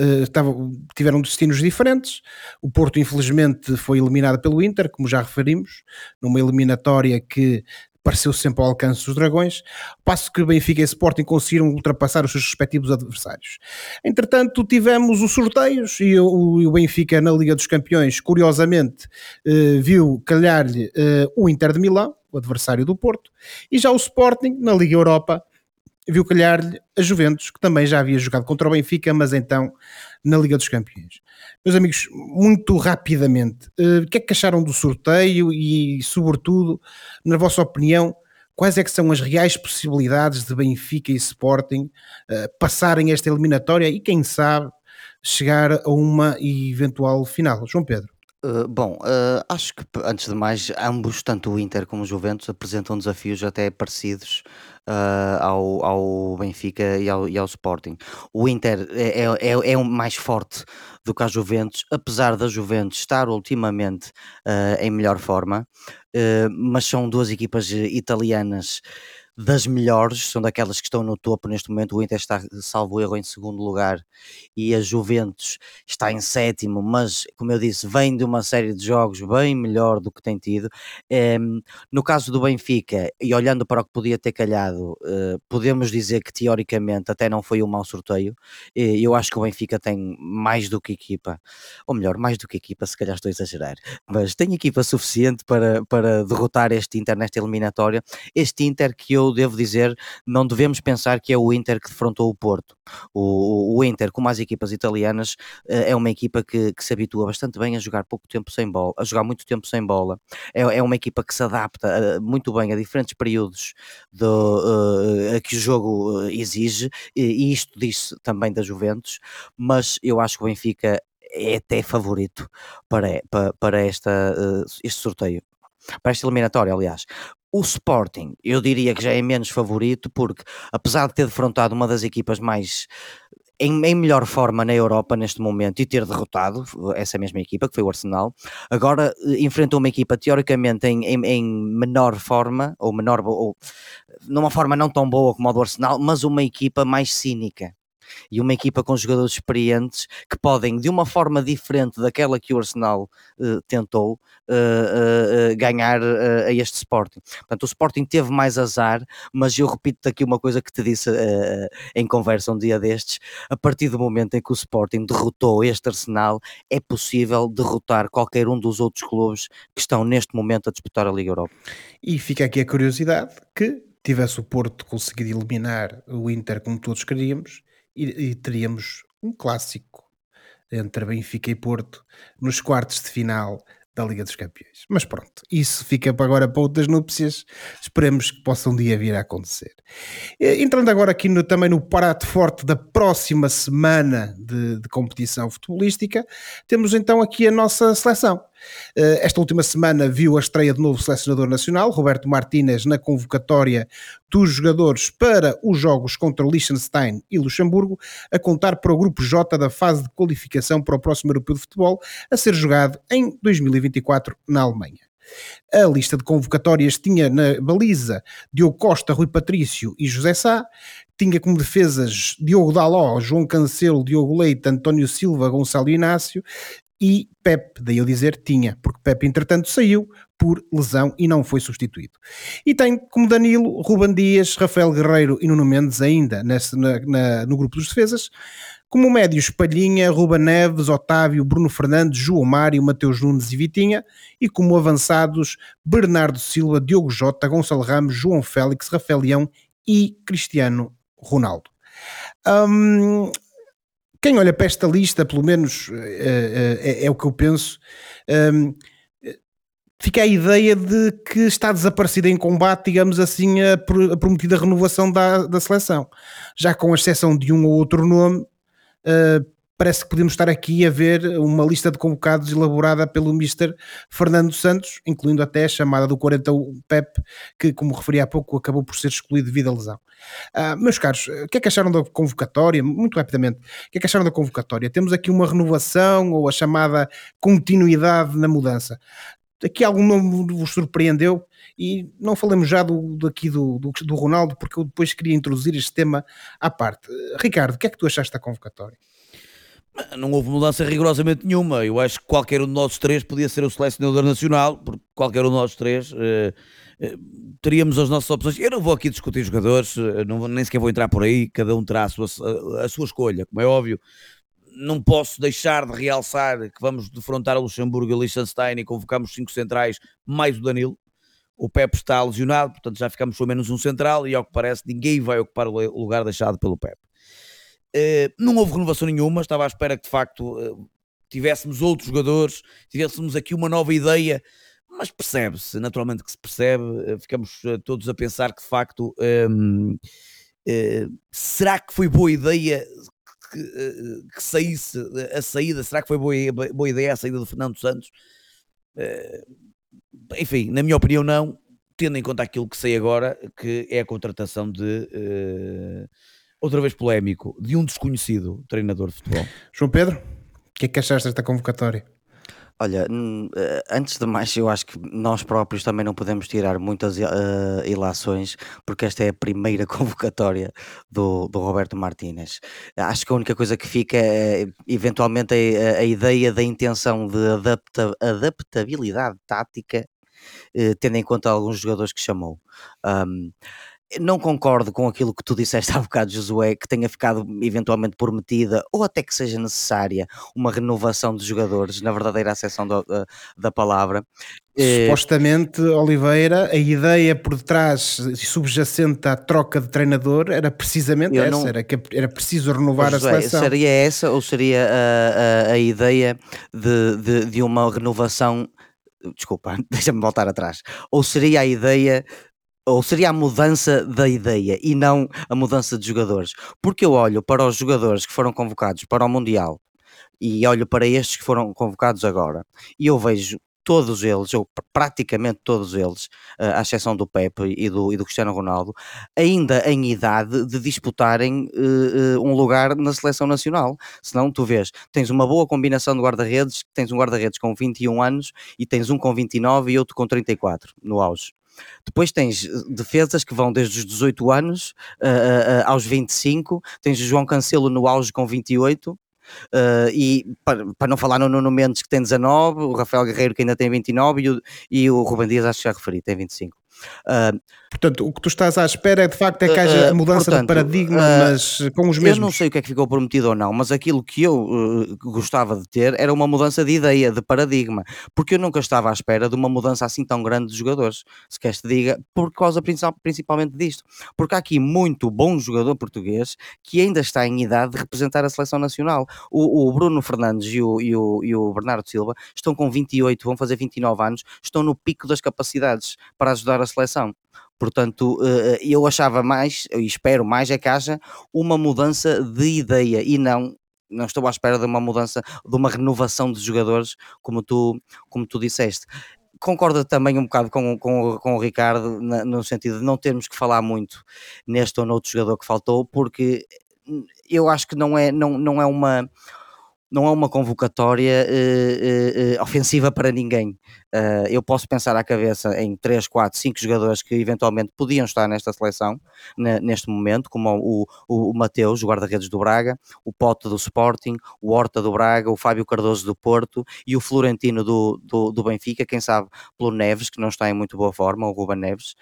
[SPEAKER 1] tiveram destinos diferentes. O Porto, infelizmente, foi eliminado pelo Inter, como já referimos, numa eliminatória que pareceu sempre ao alcance dos Dragões, passo que Benfica e Sporting conseguiram ultrapassar os seus respectivos adversários. Entretanto, tivemos os sorteios e o, Benfica na Liga dos Campeões, curiosamente, eh, viu calhar-lhe eh, o Inter de Milão, o adversário do Porto, e já o Sporting na Liga Europa viu calhar-lhe a Juventus, que também já havia jogado contra o Benfica, mas então na Liga dos Campeões. Meus amigos, muito rapidamente, uh, o que é que acharam do sorteio e, sobretudo, na vossa opinião, quais é que são as reais possibilidades de Benfica e Sporting uh, passarem esta eliminatória e, quem sabe, chegar a uma eventual final? João Pedro.
[SPEAKER 3] Uh, bom, uh, acho que antes de mais, ambos, tanto o Inter como o Juventus, apresentam desafios até parecidos uh, ao, ao Benfica e ao, e ao Sporting. O Inter é, é, é, é mais forte do que a Juventus, apesar da Juventus estar ultimamente em melhor forma, mas são duas equipas italianas das melhores, são daquelas que estão no topo neste momento. O Inter está, salvo erro, em segundo lugar e a Juventus está em sétimo, mas, como eu disse, vem de uma série de jogos bem melhor do que tem tido. Um, no caso do Benfica, e olhando para o que podia ter calhado, uh, podemos dizer que teoricamente até não foi um mau sorteio. eu acho que o Benfica tem mais do que equipa, ou melhor, mais do que equipa, se calhar estou a exagerar, mas tem equipa suficiente para, para derrotar este Inter nesta eliminatória. Este Inter que eu eu devo dizer, não devemos pensar que é o Inter que defrontou o Porto. O, o Inter, como as equipas italianas, eh, é uma equipa que, que, se habitua bastante bem a jogar pouco tempo sem bola, a jogar muito tempo sem bola. É, é uma equipa que se adapta eh, muito bem a diferentes períodos do, uh, que o jogo exige, e, isto diz também da Juventus, mas eu acho que o Benfica é até favorito para, para, para esta, este sorteio para esta eliminatória, aliás, o Sporting, eu diria que já é menos favorito, porque apesar de ter defrontado uma das equipas mais em, em, melhor forma na Europa neste momento e ter derrotado essa mesma equipa, que foi o Arsenal, agora eh, enfrentou uma equipa teoricamente em, em, em menor forma, ou menor, ou numa forma não tão boa como a do Arsenal, mas uma equipa mais cínica e uma equipa com jogadores experientes que podem, de uma forma diferente daquela que o Arsenal uh, tentou, uh, ganhar a este Sporting. Portanto, o Sporting teve mais azar, mas eu repito aqui uma coisa que te disse em conversa um dia destes: a partir do momento em que o Sporting derrotou este Arsenal, é possível derrotar qualquer um dos outros clubes que estão neste momento a disputar a Liga Europa.
[SPEAKER 1] E fica aqui a curiosidade que tivesse o Porto conseguido eliminar o Inter como todos queríamos e, e teríamos um clássico entre Benfica e Porto nos quartos de final da Liga dos Campeões. Mas pronto, isso fica para agora para outras núpcias. Esperemos que possa um dia vir a acontecer. Entrando agora aqui no, também no parato forte da próxima semana de, de competição futebolística, temos então aqui a nossa seleção. Eh, esta última semana viu a estreia de novo selecionador nacional, Roberto Martínez, na convocatória dos jogadores para os jogos contra Liechtenstein e Luxemburgo, a contar para o grupo J da fase de qualificação para o próximo Europeu de Futebol, a ser jogado em 2024 na Alemanha. A lista de convocatórias tinha na baliza Diogo Costa, Rui Patrício e José Sá, tinha como defesas Diogo Daló, João Cancelo, Diogo Leite, António Silva, Gonçalo Inácio e Pep, daí eu dizer tinha, porque Pep entretanto saiu por lesão e não foi substituído. E tem como Danilo, Ruban Dias, Rafael Guerreiro e Nuno Mendes ainda nesse, na, na, no grupo dos defesas, como médios Palhinha, Ruba Neves, Otávio, Bruno Fernandes, João Mário, Mateus Nunes e Vitinha, e como avançados Bernardo Silva, Diogo Jota, Gonçalo Ramos, João Félix, Rafael Leão e Cristiano Ronaldo. Um, quem olha para esta lista, pelo menos é, é, é o que eu penso, um, fica a ideia de que está desaparecida em combate, digamos assim, a, a prometida renovação da, da seleção. Já com exceção de um ou outro nome, uh, parece que podemos estar aqui a ver uma lista de convocados elaborada pelo Mr. Fernando Santos, incluindo até a chamada do 40 Pep, que, como referi há pouco, acabou por ser excluído devido à lesão. Uh, meus caros, o que é que acharam da convocatória? Muito rapidamente, o que é que acharam da convocatória? Temos aqui uma renovação ou a chamada continuidade na mudança. Aqui algum nome vos surpreendeu? E não falemos já do, daqui do, do, do Ronaldo, porque eu depois queria introduzir este tema à parte. Ricardo, o que é que tu achaste da convocatória?
[SPEAKER 2] Não houve mudança rigorosamente nenhuma. Eu acho que qualquer um de nós três podia ser o selecionador nacional, porque qualquer um de nós três uh, uh, teríamos as nossas opções. Eu não vou aqui discutir jogadores, uh, não, nem sequer vou entrar por aí, cada um terá a sua, a, sua escolha, como é óbvio. Não posso deixar de realçar que vamos defrontar a Luxemburgo e Liechtenstein e convocamos cinco centrais, mais o Danilo. O Pepe está lesionado, portanto já ficamos pelo menos um central e ao que parece ninguém vai ocupar o lugar deixado pelo Pepe. Uh, não houve renovação nenhuma, estava à espera que de facto uh, tivéssemos outros jogadores, tivéssemos aqui uma nova ideia, mas percebe-se, naturalmente que se percebe, uh, ficamos todos a pensar que de facto ehm, será que foi boa ideia que, que, saísse a saída, será que foi boa, boa ideia a saída do Fernando Santos? enfim, na minha opinião não, tendo em conta aquilo que sei agora, que é a contratação de outra vez polémico, de um desconhecido treinador de futebol.
[SPEAKER 1] João Pedro, o que é que achaste desta convocatória?
[SPEAKER 3] Olha, eh, antes de mais, eu acho que nós próprios também não podemos tirar muitas uh, ilações, porque esta é a primeira convocatória do, do Roberto Martínez. Acho que a única coisa que fica é, eventualmente, a, a ideia da intenção de adapta, adaptabilidade tática, uh, tendo em conta alguns jogadores que chamou. Um, não concordo com aquilo que tu disseste há bocado, Josué, que tenha ficado eventualmente prometida ou até que seja necessária uma renovação de jogadores, na verdadeira acessão da, da palavra.
[SPEAKER 1] Eh, Supostamente, Oliveira, a ideia por detrás subjacente à troca de treinador era precisamente Eu essa, não... era que era preciso renovar José, a seleção.
[SPEAKER 3] Seria essa ou seria a, a, a ideia de, de, de uma renovação desculpa, deixa-me voltar atrás. Ou seria a ideia ou seria a mudança da ideia e não a mudança de jogadores. Porque eu olho para os jogadores que foram convocados para o Mundial e olho para estes que foram convocados agora e eu vejo todos eles, ou praticamente todos eles, eh, à exceção do Pepe e do, e do Cristiano Ronaldo, ainda em idade de disputarem uh, um lugar na seleção nacional. Senão, tu vês, tens uma boa combinação de guarda-redes, tens um guarda-redes com 21 anos e tens um com 29 e outro com 34 no auge. Depois tens defesas que vão desde os 18 anos uh, uh, aos 25, tens o João Cancelo no auge com 28, Uh, e para, para, não falar no Nuno Mendes que tem 19, o Rafael Guerreiro que ainda tem 29 e o, e o Ruben Dias acho que já referi, tem 25.
[SPEAKER 1] Uh, Portanto, o que tu estás à espera é de facto é que haja uh, mudança portanto, de paradigma, uh, mas com os mesmos.
[SPEAKER 3] Eu não sei o que é que ficou prometido ou não, mas aquilo que eu uh, gostava de ter era uma mudança de ideia, de paradigma, porque eu nunca estava à espera de uma mudança assim tão grande de jogadores, se queres te diga, por causa principalmente disto. Porque há aqui muito bom jogador português que ainda está em idade de representar a seleção nacional. O, o Bruno Fernandes e o, e, o, e o Bernardo Silva estão com 28, vão fazer 29 anos, estão no pico das capacidades para ajudar a seleção. Portanto, eh, eu achava mais, e espero mais, é que haja uma mudança de ideia e não não estou à espera de uma mudança, de uma renovação de jogadores, como tu, como tu disseste. Concordo também um bocado com, com, com o Ricardo, no sentido de não termos que falar muito neste ou noutro jogador que faltou, porque eu acho que não é, não, não é uma não é uma convocatória uh, uh, ofensiva para ninguém. eu posso pensar à cabeça em 3, 4, 5 jogadores que eventualmente podiam estar nesta seleção neste momento, como o, o, o Mateus, guarda-redes do Braga, o Pote do Sporting, o Horta do Braga, o Fábio Cardoso do Porto e o Florentino do, do, do Benfica, quem sabe pelo Neves, que não está em muito boa forma, o Ruben Neves.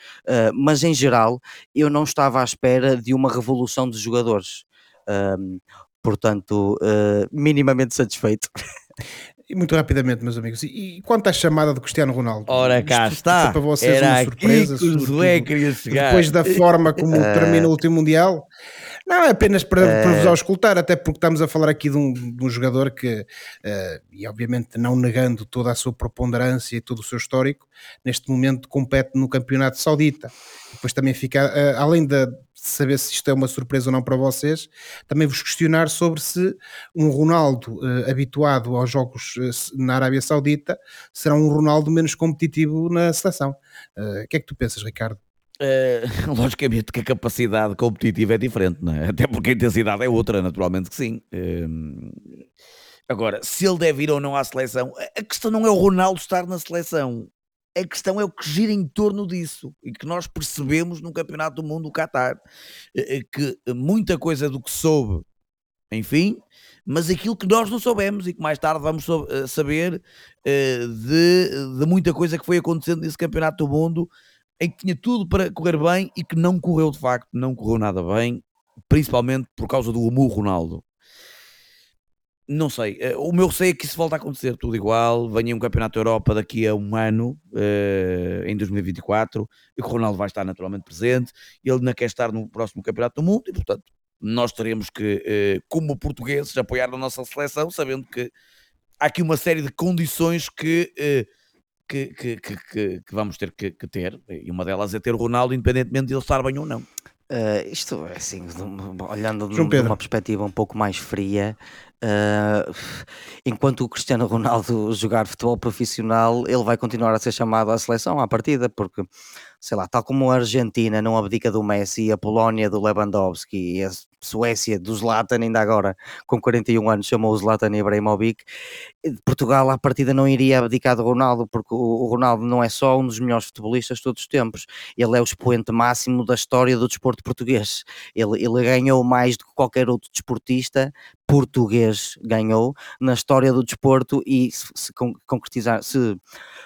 [SPEAKER 3] mas em geral, eu não estava à espera de uma revolução de jogadores. Um, portanto, uh, minimamente satisfeito.
[SPEAKER 1] E muito rapidamente, meus amigos, e, quanto à chamada de Cristiano Ronaldo?
[SPEAKER 2] Ora, cá Isto está.
[SPEAKER 1] Para vocês Era uma surpresa.
[SPEAKER 2] que o queria chegar.
[SPEAKER 1] Depois da forma como uh... termina o último Mundial. Não, é apenas para, uh... para vos auscultar, até porque estamos a falar aqui de um, de um jogador que, uh, e obviamente não negando toda a sua preponderância e todo o seu histórico, neste momento compete no campeonato saudita. Depois também fica, além da saber se isto é uma surpresa ou não para vocês, também vos questionar sobre se um Ronaldo uh, habituado aos jogos uh, na Arábia Saudita será um Ronaldo menos competitivo na seleção. Uh, o que é que tu pensas, Ricardo?
[SPEAKER 2] Uh, logicamente que a capacidade competitiva é diferente, é? até porque a intensidade é outra, naturalmente que sim. Uh, agora, se ele deve ir ou não à seleção, a questão não é o Ronaldo estar na seleção, a questão é o que gira em torno disso e que nós percebemos no Campeonato do Mundo do Qatar eh, eh, que muita coisa do que soube, enfim, mas aquilo que nós não soubemos e que mais tarde vamos eh, saber de, de muita coisa que foi acontecendo nesse Campeonato do Mundo em que tinha tudo para correr bem e que não correu de facto, não correu nada bem, principalmente por causa do Amu Ronaldo. Não sei. Eh, o meu receio é que isso volta a acontecer tudo igual. Venha um campeonato da Europa daqui a um ano, uh, em 2024, e o Ronaldo vai estar naturalmente presente. Ele não quer estar no próximo campeonato do mundo e, portanto, nós teremos que, uh, como portugueses, apoiar a nossa seleção, sabendo que há aqui uma série de condições que. Que, que, que, que, vamos ter que, ter, e uma delas é ter o Ronaldo, independentemente de ele estar bem ou não.
[SPEAKER 3] Uh, isto é assim, olhando de, de, uma perspectiva um pouco mais fria, uh, enquanto o Cristiano Ronaldo jogar futebol profissional, ele vai continuar a ser chamado à seleção à partida, porque sei lá, tal como a Argentina não abdica do Messi, e a Polónia do Lewandowski e a Suécia do Zlatan, ainda agora com 41 anos chamou o Zlatan Ibrahimovic, Portugal à partida não iria abdicar do Ronaldo, porque o Ronaldo não é só um dos melhores futebolistas de todos os tempos, ele é o expoente máximo da história do desporto português. Ele, ele ganhou mais do que qualquer outro desportista português ganhou na história do desporto e se, se concretizar, se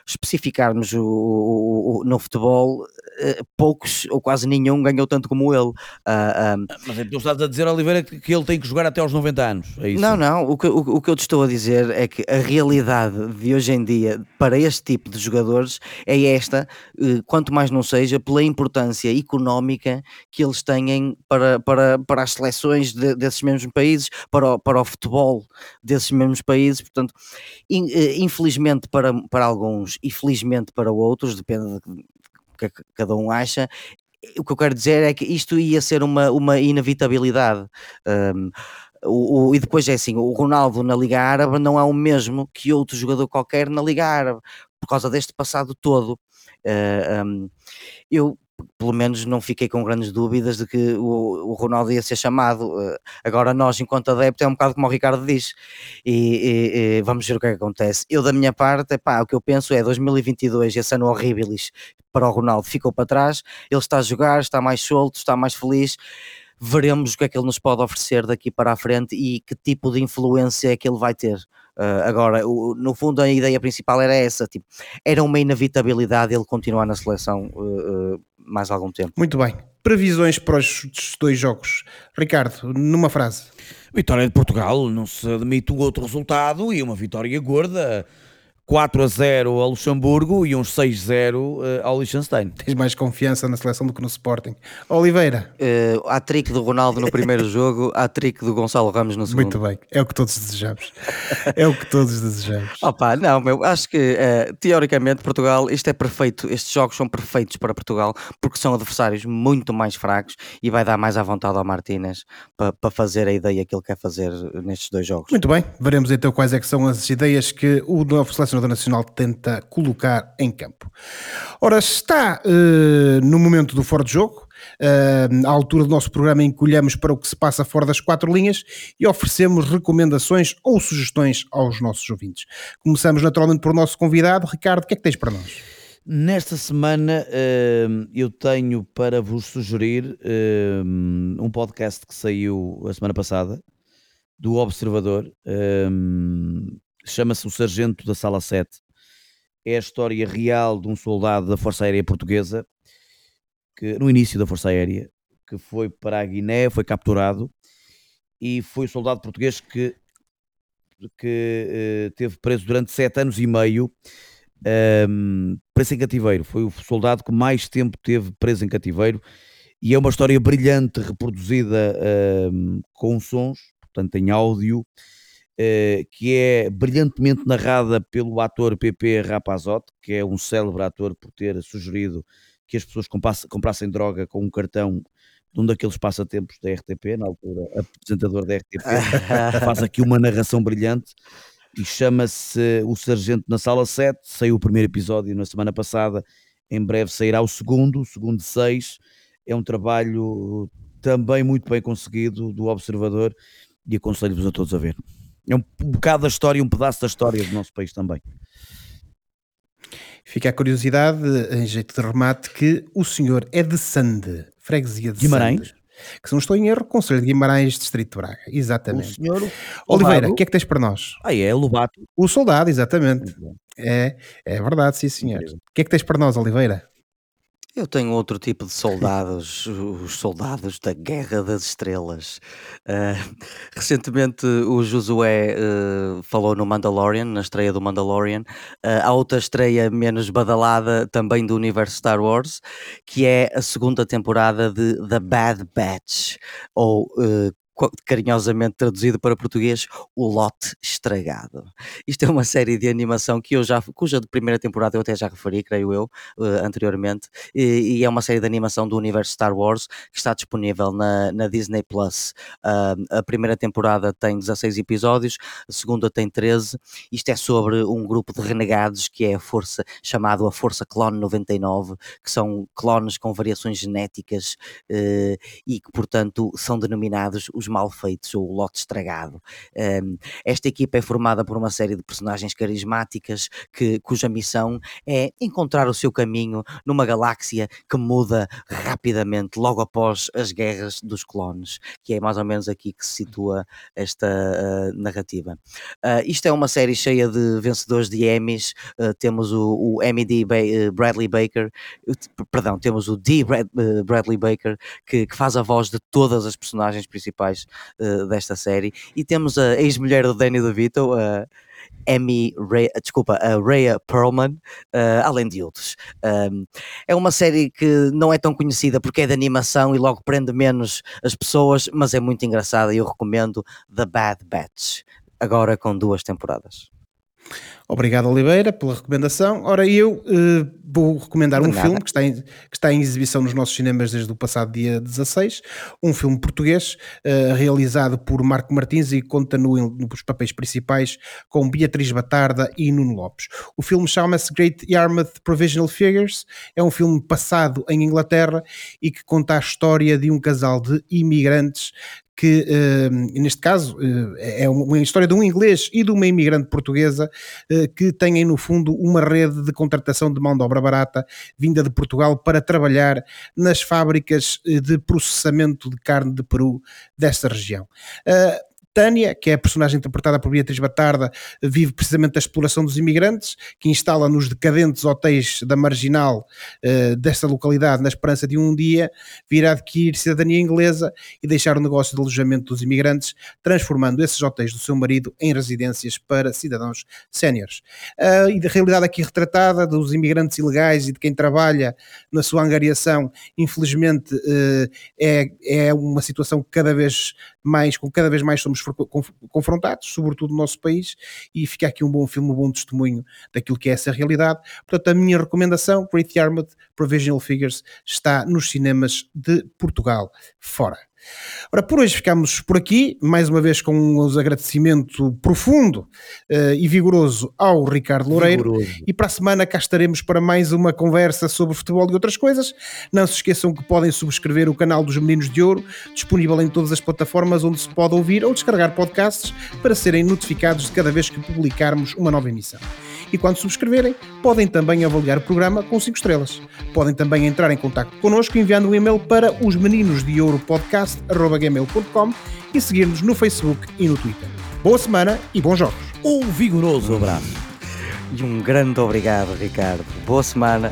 [SPEAKER 3] especificarmos o, o, o, no futebol, eh, poucos ou quase nenhum ganhou tanto como ele. Uh.
[SPEAKER 2] Mas então estás a dizer, Oliveira, que ele tem que jogar até aos 90 anos. É isso?
[SPEAKER 3] Não, não. O que, o, o que eu te estou a dizer é que a realidade de hoje em dia para este tipo de jogadores é esta, eh, quanto mais não seja, pela importância económica que eles têm para, para, para as seleções de, desses mesmos países, para o, para o futebol desses mesmos países. Portanto, eh, infelizmente para, para alguns e felizmente para outros, depende de que cada um acha, o que eu quero dizer é que isto ia ser uma, uma inevitabilidade. Um, o, o, e depois é assim: o Ronaldo na Liga Árabe não é o mesmo que outro jogador qualquer na Liga Árabe, por causa deste passado todo. Uh, um, eu pelo menos não fiquei com grandes dúvidas de que o, o Ronaldo ia ser chamado. Uh, agora nós, enquanto adepto, é um bocado como o Ricardo diz, e, e, e vamos ver o que é que acontece. Eu, da minha parte, pá, o que eu penso é 2022, esse ano horrível para o Ronaldo ficou para trás, ele está a jogar, está mais solto, está mais feliz veremos o que é que ele nos pode oferecer daqui para a frente e que tipo de influência é que ele vai ter. Uh, agora, o, no fundo, a ideia principal era essa: tipo, era uma inevitabilidade ele continuar na seleção uh, uh, mais algum tempo.
[SPEAKER 1] Muito bem. Previsões para os dois jogos. Ricardo, numa frase.
[SPEAKER 2] Vitória de Portugal, não se admite um outro resultado e uma vitória gorda 4 a 0 a Luxemburgo e uns 6-0 uh, eh, ao Liechtenstein.
[SPEAKER 1] Tens mais confiança na seleção do que no Sporting. Oliveira.
[SPEAKER 3] Uh, há trick do Ronaldo no primeiro jogo, há trick do Gonçalo Ramos no segundo.
[SPEAKER 1] Muito bem, é o que todos desejamos. é o que todos desejamos.
[SPEAKER 3] Opa, não, meu, acho que uh, teoricamente Portugal, isto é perfeito, estes jogos são perfeitos para Portugal porque são adversários muito mais fracos e vai dar mais à vontade ao Martínez para pa fazer a ideia que ele quer fazer nestes dois jogos.
[SPEAKER 1] Muito bem, veremos então quais é que são as ideias que o novo selecionador selecionador nacional tenta colocar em campo. Ora, está uh, no momento do fora de jogo, uh, à altura do nosso programa olhamos para o que se passa fora das quatro linhas e oferecemos recomendações ou sugestões aos nossos ouvintes. Começamos naturalmente por nosso convidado. Ricardo, o que é que tens para nós?
[SPEAKER 2] Nesta semana uh, eu tenho para vos sugerir um podcast que saiu a semana passada do Observador, chama-se O Sargento da Sala 7. É a história real de um soldado da Força Aérea Portuguesa, que no início da Força Aérea, que foi para a Guiné, foi capturado e foi o soldado português que, que uh, teve preso durante sete anos e meio, um, ehm, preso em cativeiro. Foi o soldado que mais tempo teve preso em cativeiro e é uma história brilhante, reproduzida um, ehm, com sons, portanto em áudio, que é brilhantemente narrada pelo ator PP Rapazote, que é um célebre ator por ter sugerido que as pessoas comprassem droga com um cartão de um daqueles passatempos da RTP, na altura apresentador da RTP, faz aqui uma narração brilhante e chama-se O Sargento na Sala 7, saiu o primeiro episódio na semana passada, em breve sairá o segundo, o segundo de seis, é um trabalho também muito bem conseguido do Observador e aconselho-vos a todos a ver. É um bocado da história, um pedaço da história do nosso país também.
[SPEAKER 1] Fica a curiosidade, em jeito de remate, que o senhor é de Sande, freguesia de
[SPEAKER 2] Guimarães.
[SPEAKER 1] Sande, que se não estou em erro, Conselho de Guimarães, Distrito de Braga. Exatamente. O senhor Oliveira, o que é que tens para nós?
[SPEAKER 2] Ah, é, o Lobato.
[SPEAKER 1] O soldado, exatamente. É, é verdade, sim senhor. O que é que tens para nós, Oliveira?
[SPEAKER 3] Eu tenho outro tipo de soldados, os soldados da Guerra das Estrelas. Uh, recentemente o Josué uh, falou no Mandalorian, na estreia do Mandalorian. Uh, há outra estreia menos badalada também do universo Star Wars, que é a segunda temporada de The Bad Batch, ou carinhosamente traduzido para português, O Lote Estragado. Isto é uma série de animação que eu já, cuja primeira temporada eu até já referi, creio eu, uh, anteriormente, e, e, é uma série de animação do universo Star Wars que está disponível na, na Disney Plus. Uh, a primeira temporada tem 16 episódios, a segunda tem 13. Isto é sobre um grupo de renegados que é a força, chamado a Força Clone 99, que são clones com variações genéticas uh, e que, portanto, são denominados os malfeitos ou o lote estragado. Um, esta equipa é formada por uma série de personagens carismáticas que, cuja missão é encontrar o seu caminho numa galáxia que muda rapidamente logo após as guerras dos clones, que é mais ou menos aqui que se situa esta uh, narrativa. Uh, isto é uma série cheia de vencedores de Emmys, uh, temos o, o Emmy D. Ba Bradley Baker, perdão, temos o D. Brad, Bradley Baker, que, que faz a voz de todas as personagens principais uh, desta série. E temos a ex-mulher do Danny DeVito, a Amy Ray, desculpa, a Rhea Perlman, uh, além de outros. Um, é uma série que não é tão conhecida porque é de animação e logo prende menos as pessoas, mas é muito engraçada e eu recomendo The Bad Batch, agora com duas temporadas.
[SPEAKER 1] Obrigado, Oliveira, pela recomendação. Ora, eu uh, vou recomendar um filme que está, em, que está em exibição nos nossos cinemas desde o passado dia 16, um filme português uh, realizado por Marco Martins e conta no, nos papéis principais com Beatriz Batarda e Nuno Lopes. O filme chama-se Great Yarmouth Provisional Figures, é um filme passado em Inglaterra e que conta a história de um casal de imigrantes que uh, neste caso é uma história de um inglês e de uma imigrante portuguesa que têm no fundo uma rede de contratação de mão de obra barata vinda de Portugal para trabalhar nas fábricas de processamento de carne de Peru desta região. Tânia, que é a personagem interpretada por Beatriz Batarda, vive precisamente da exploração dos imigrantes, que instala nos decadentes hotéis da marginal uh, desta localidade na esperança de um dia vir a adquirir cidadania inglesa e deixar o negócio de alojamento dos imigrantes, transformando esses hotéis do seu marido em residências para cidadãos séniores. Uh, e da realidade aqui retratada dos imigrantes ilegais e de quem trabalha na sua angariação, infelizmente uh, é, é uma situação cada vez mais, com cada vez mais somos confrontados, sobretudo no nosso país, e fica aqui um bom filme, um bom testemunho daquilo que é essa realidade. Portanto, a minha recomendação, Great Armored Provisional Figures, está nos cinemas de Portugal fora. Ora, por hoje ficamos por aqui, mais uma vez com um agradecimento profundo uh, e vigoroso ao Ricardo Loureiro. Vigoroso. E para a semana cá estaremos para mais uma conversa sobre futebol e outras coisas. Não se esqueçam que podem subscrever o canal dos Meninos de Ouro, disponível em todas as plataformas onde se pode ouvir ou descarregar podcasts para serem notificados de cada vez que publicarmos uma nova emissão e quando subscreverem, podem também avaliar o programa com 5 estrelas. Podem também entrar em contato connosco enviando um e-mail para os e seguir-nos no Facebook e no Twitter. Boa semana e bons jogos.
[SPEAKER 2] Um vigoroso abraço.
[SPEAKER 3] E um grande obrigado, Ricardo. Boa semana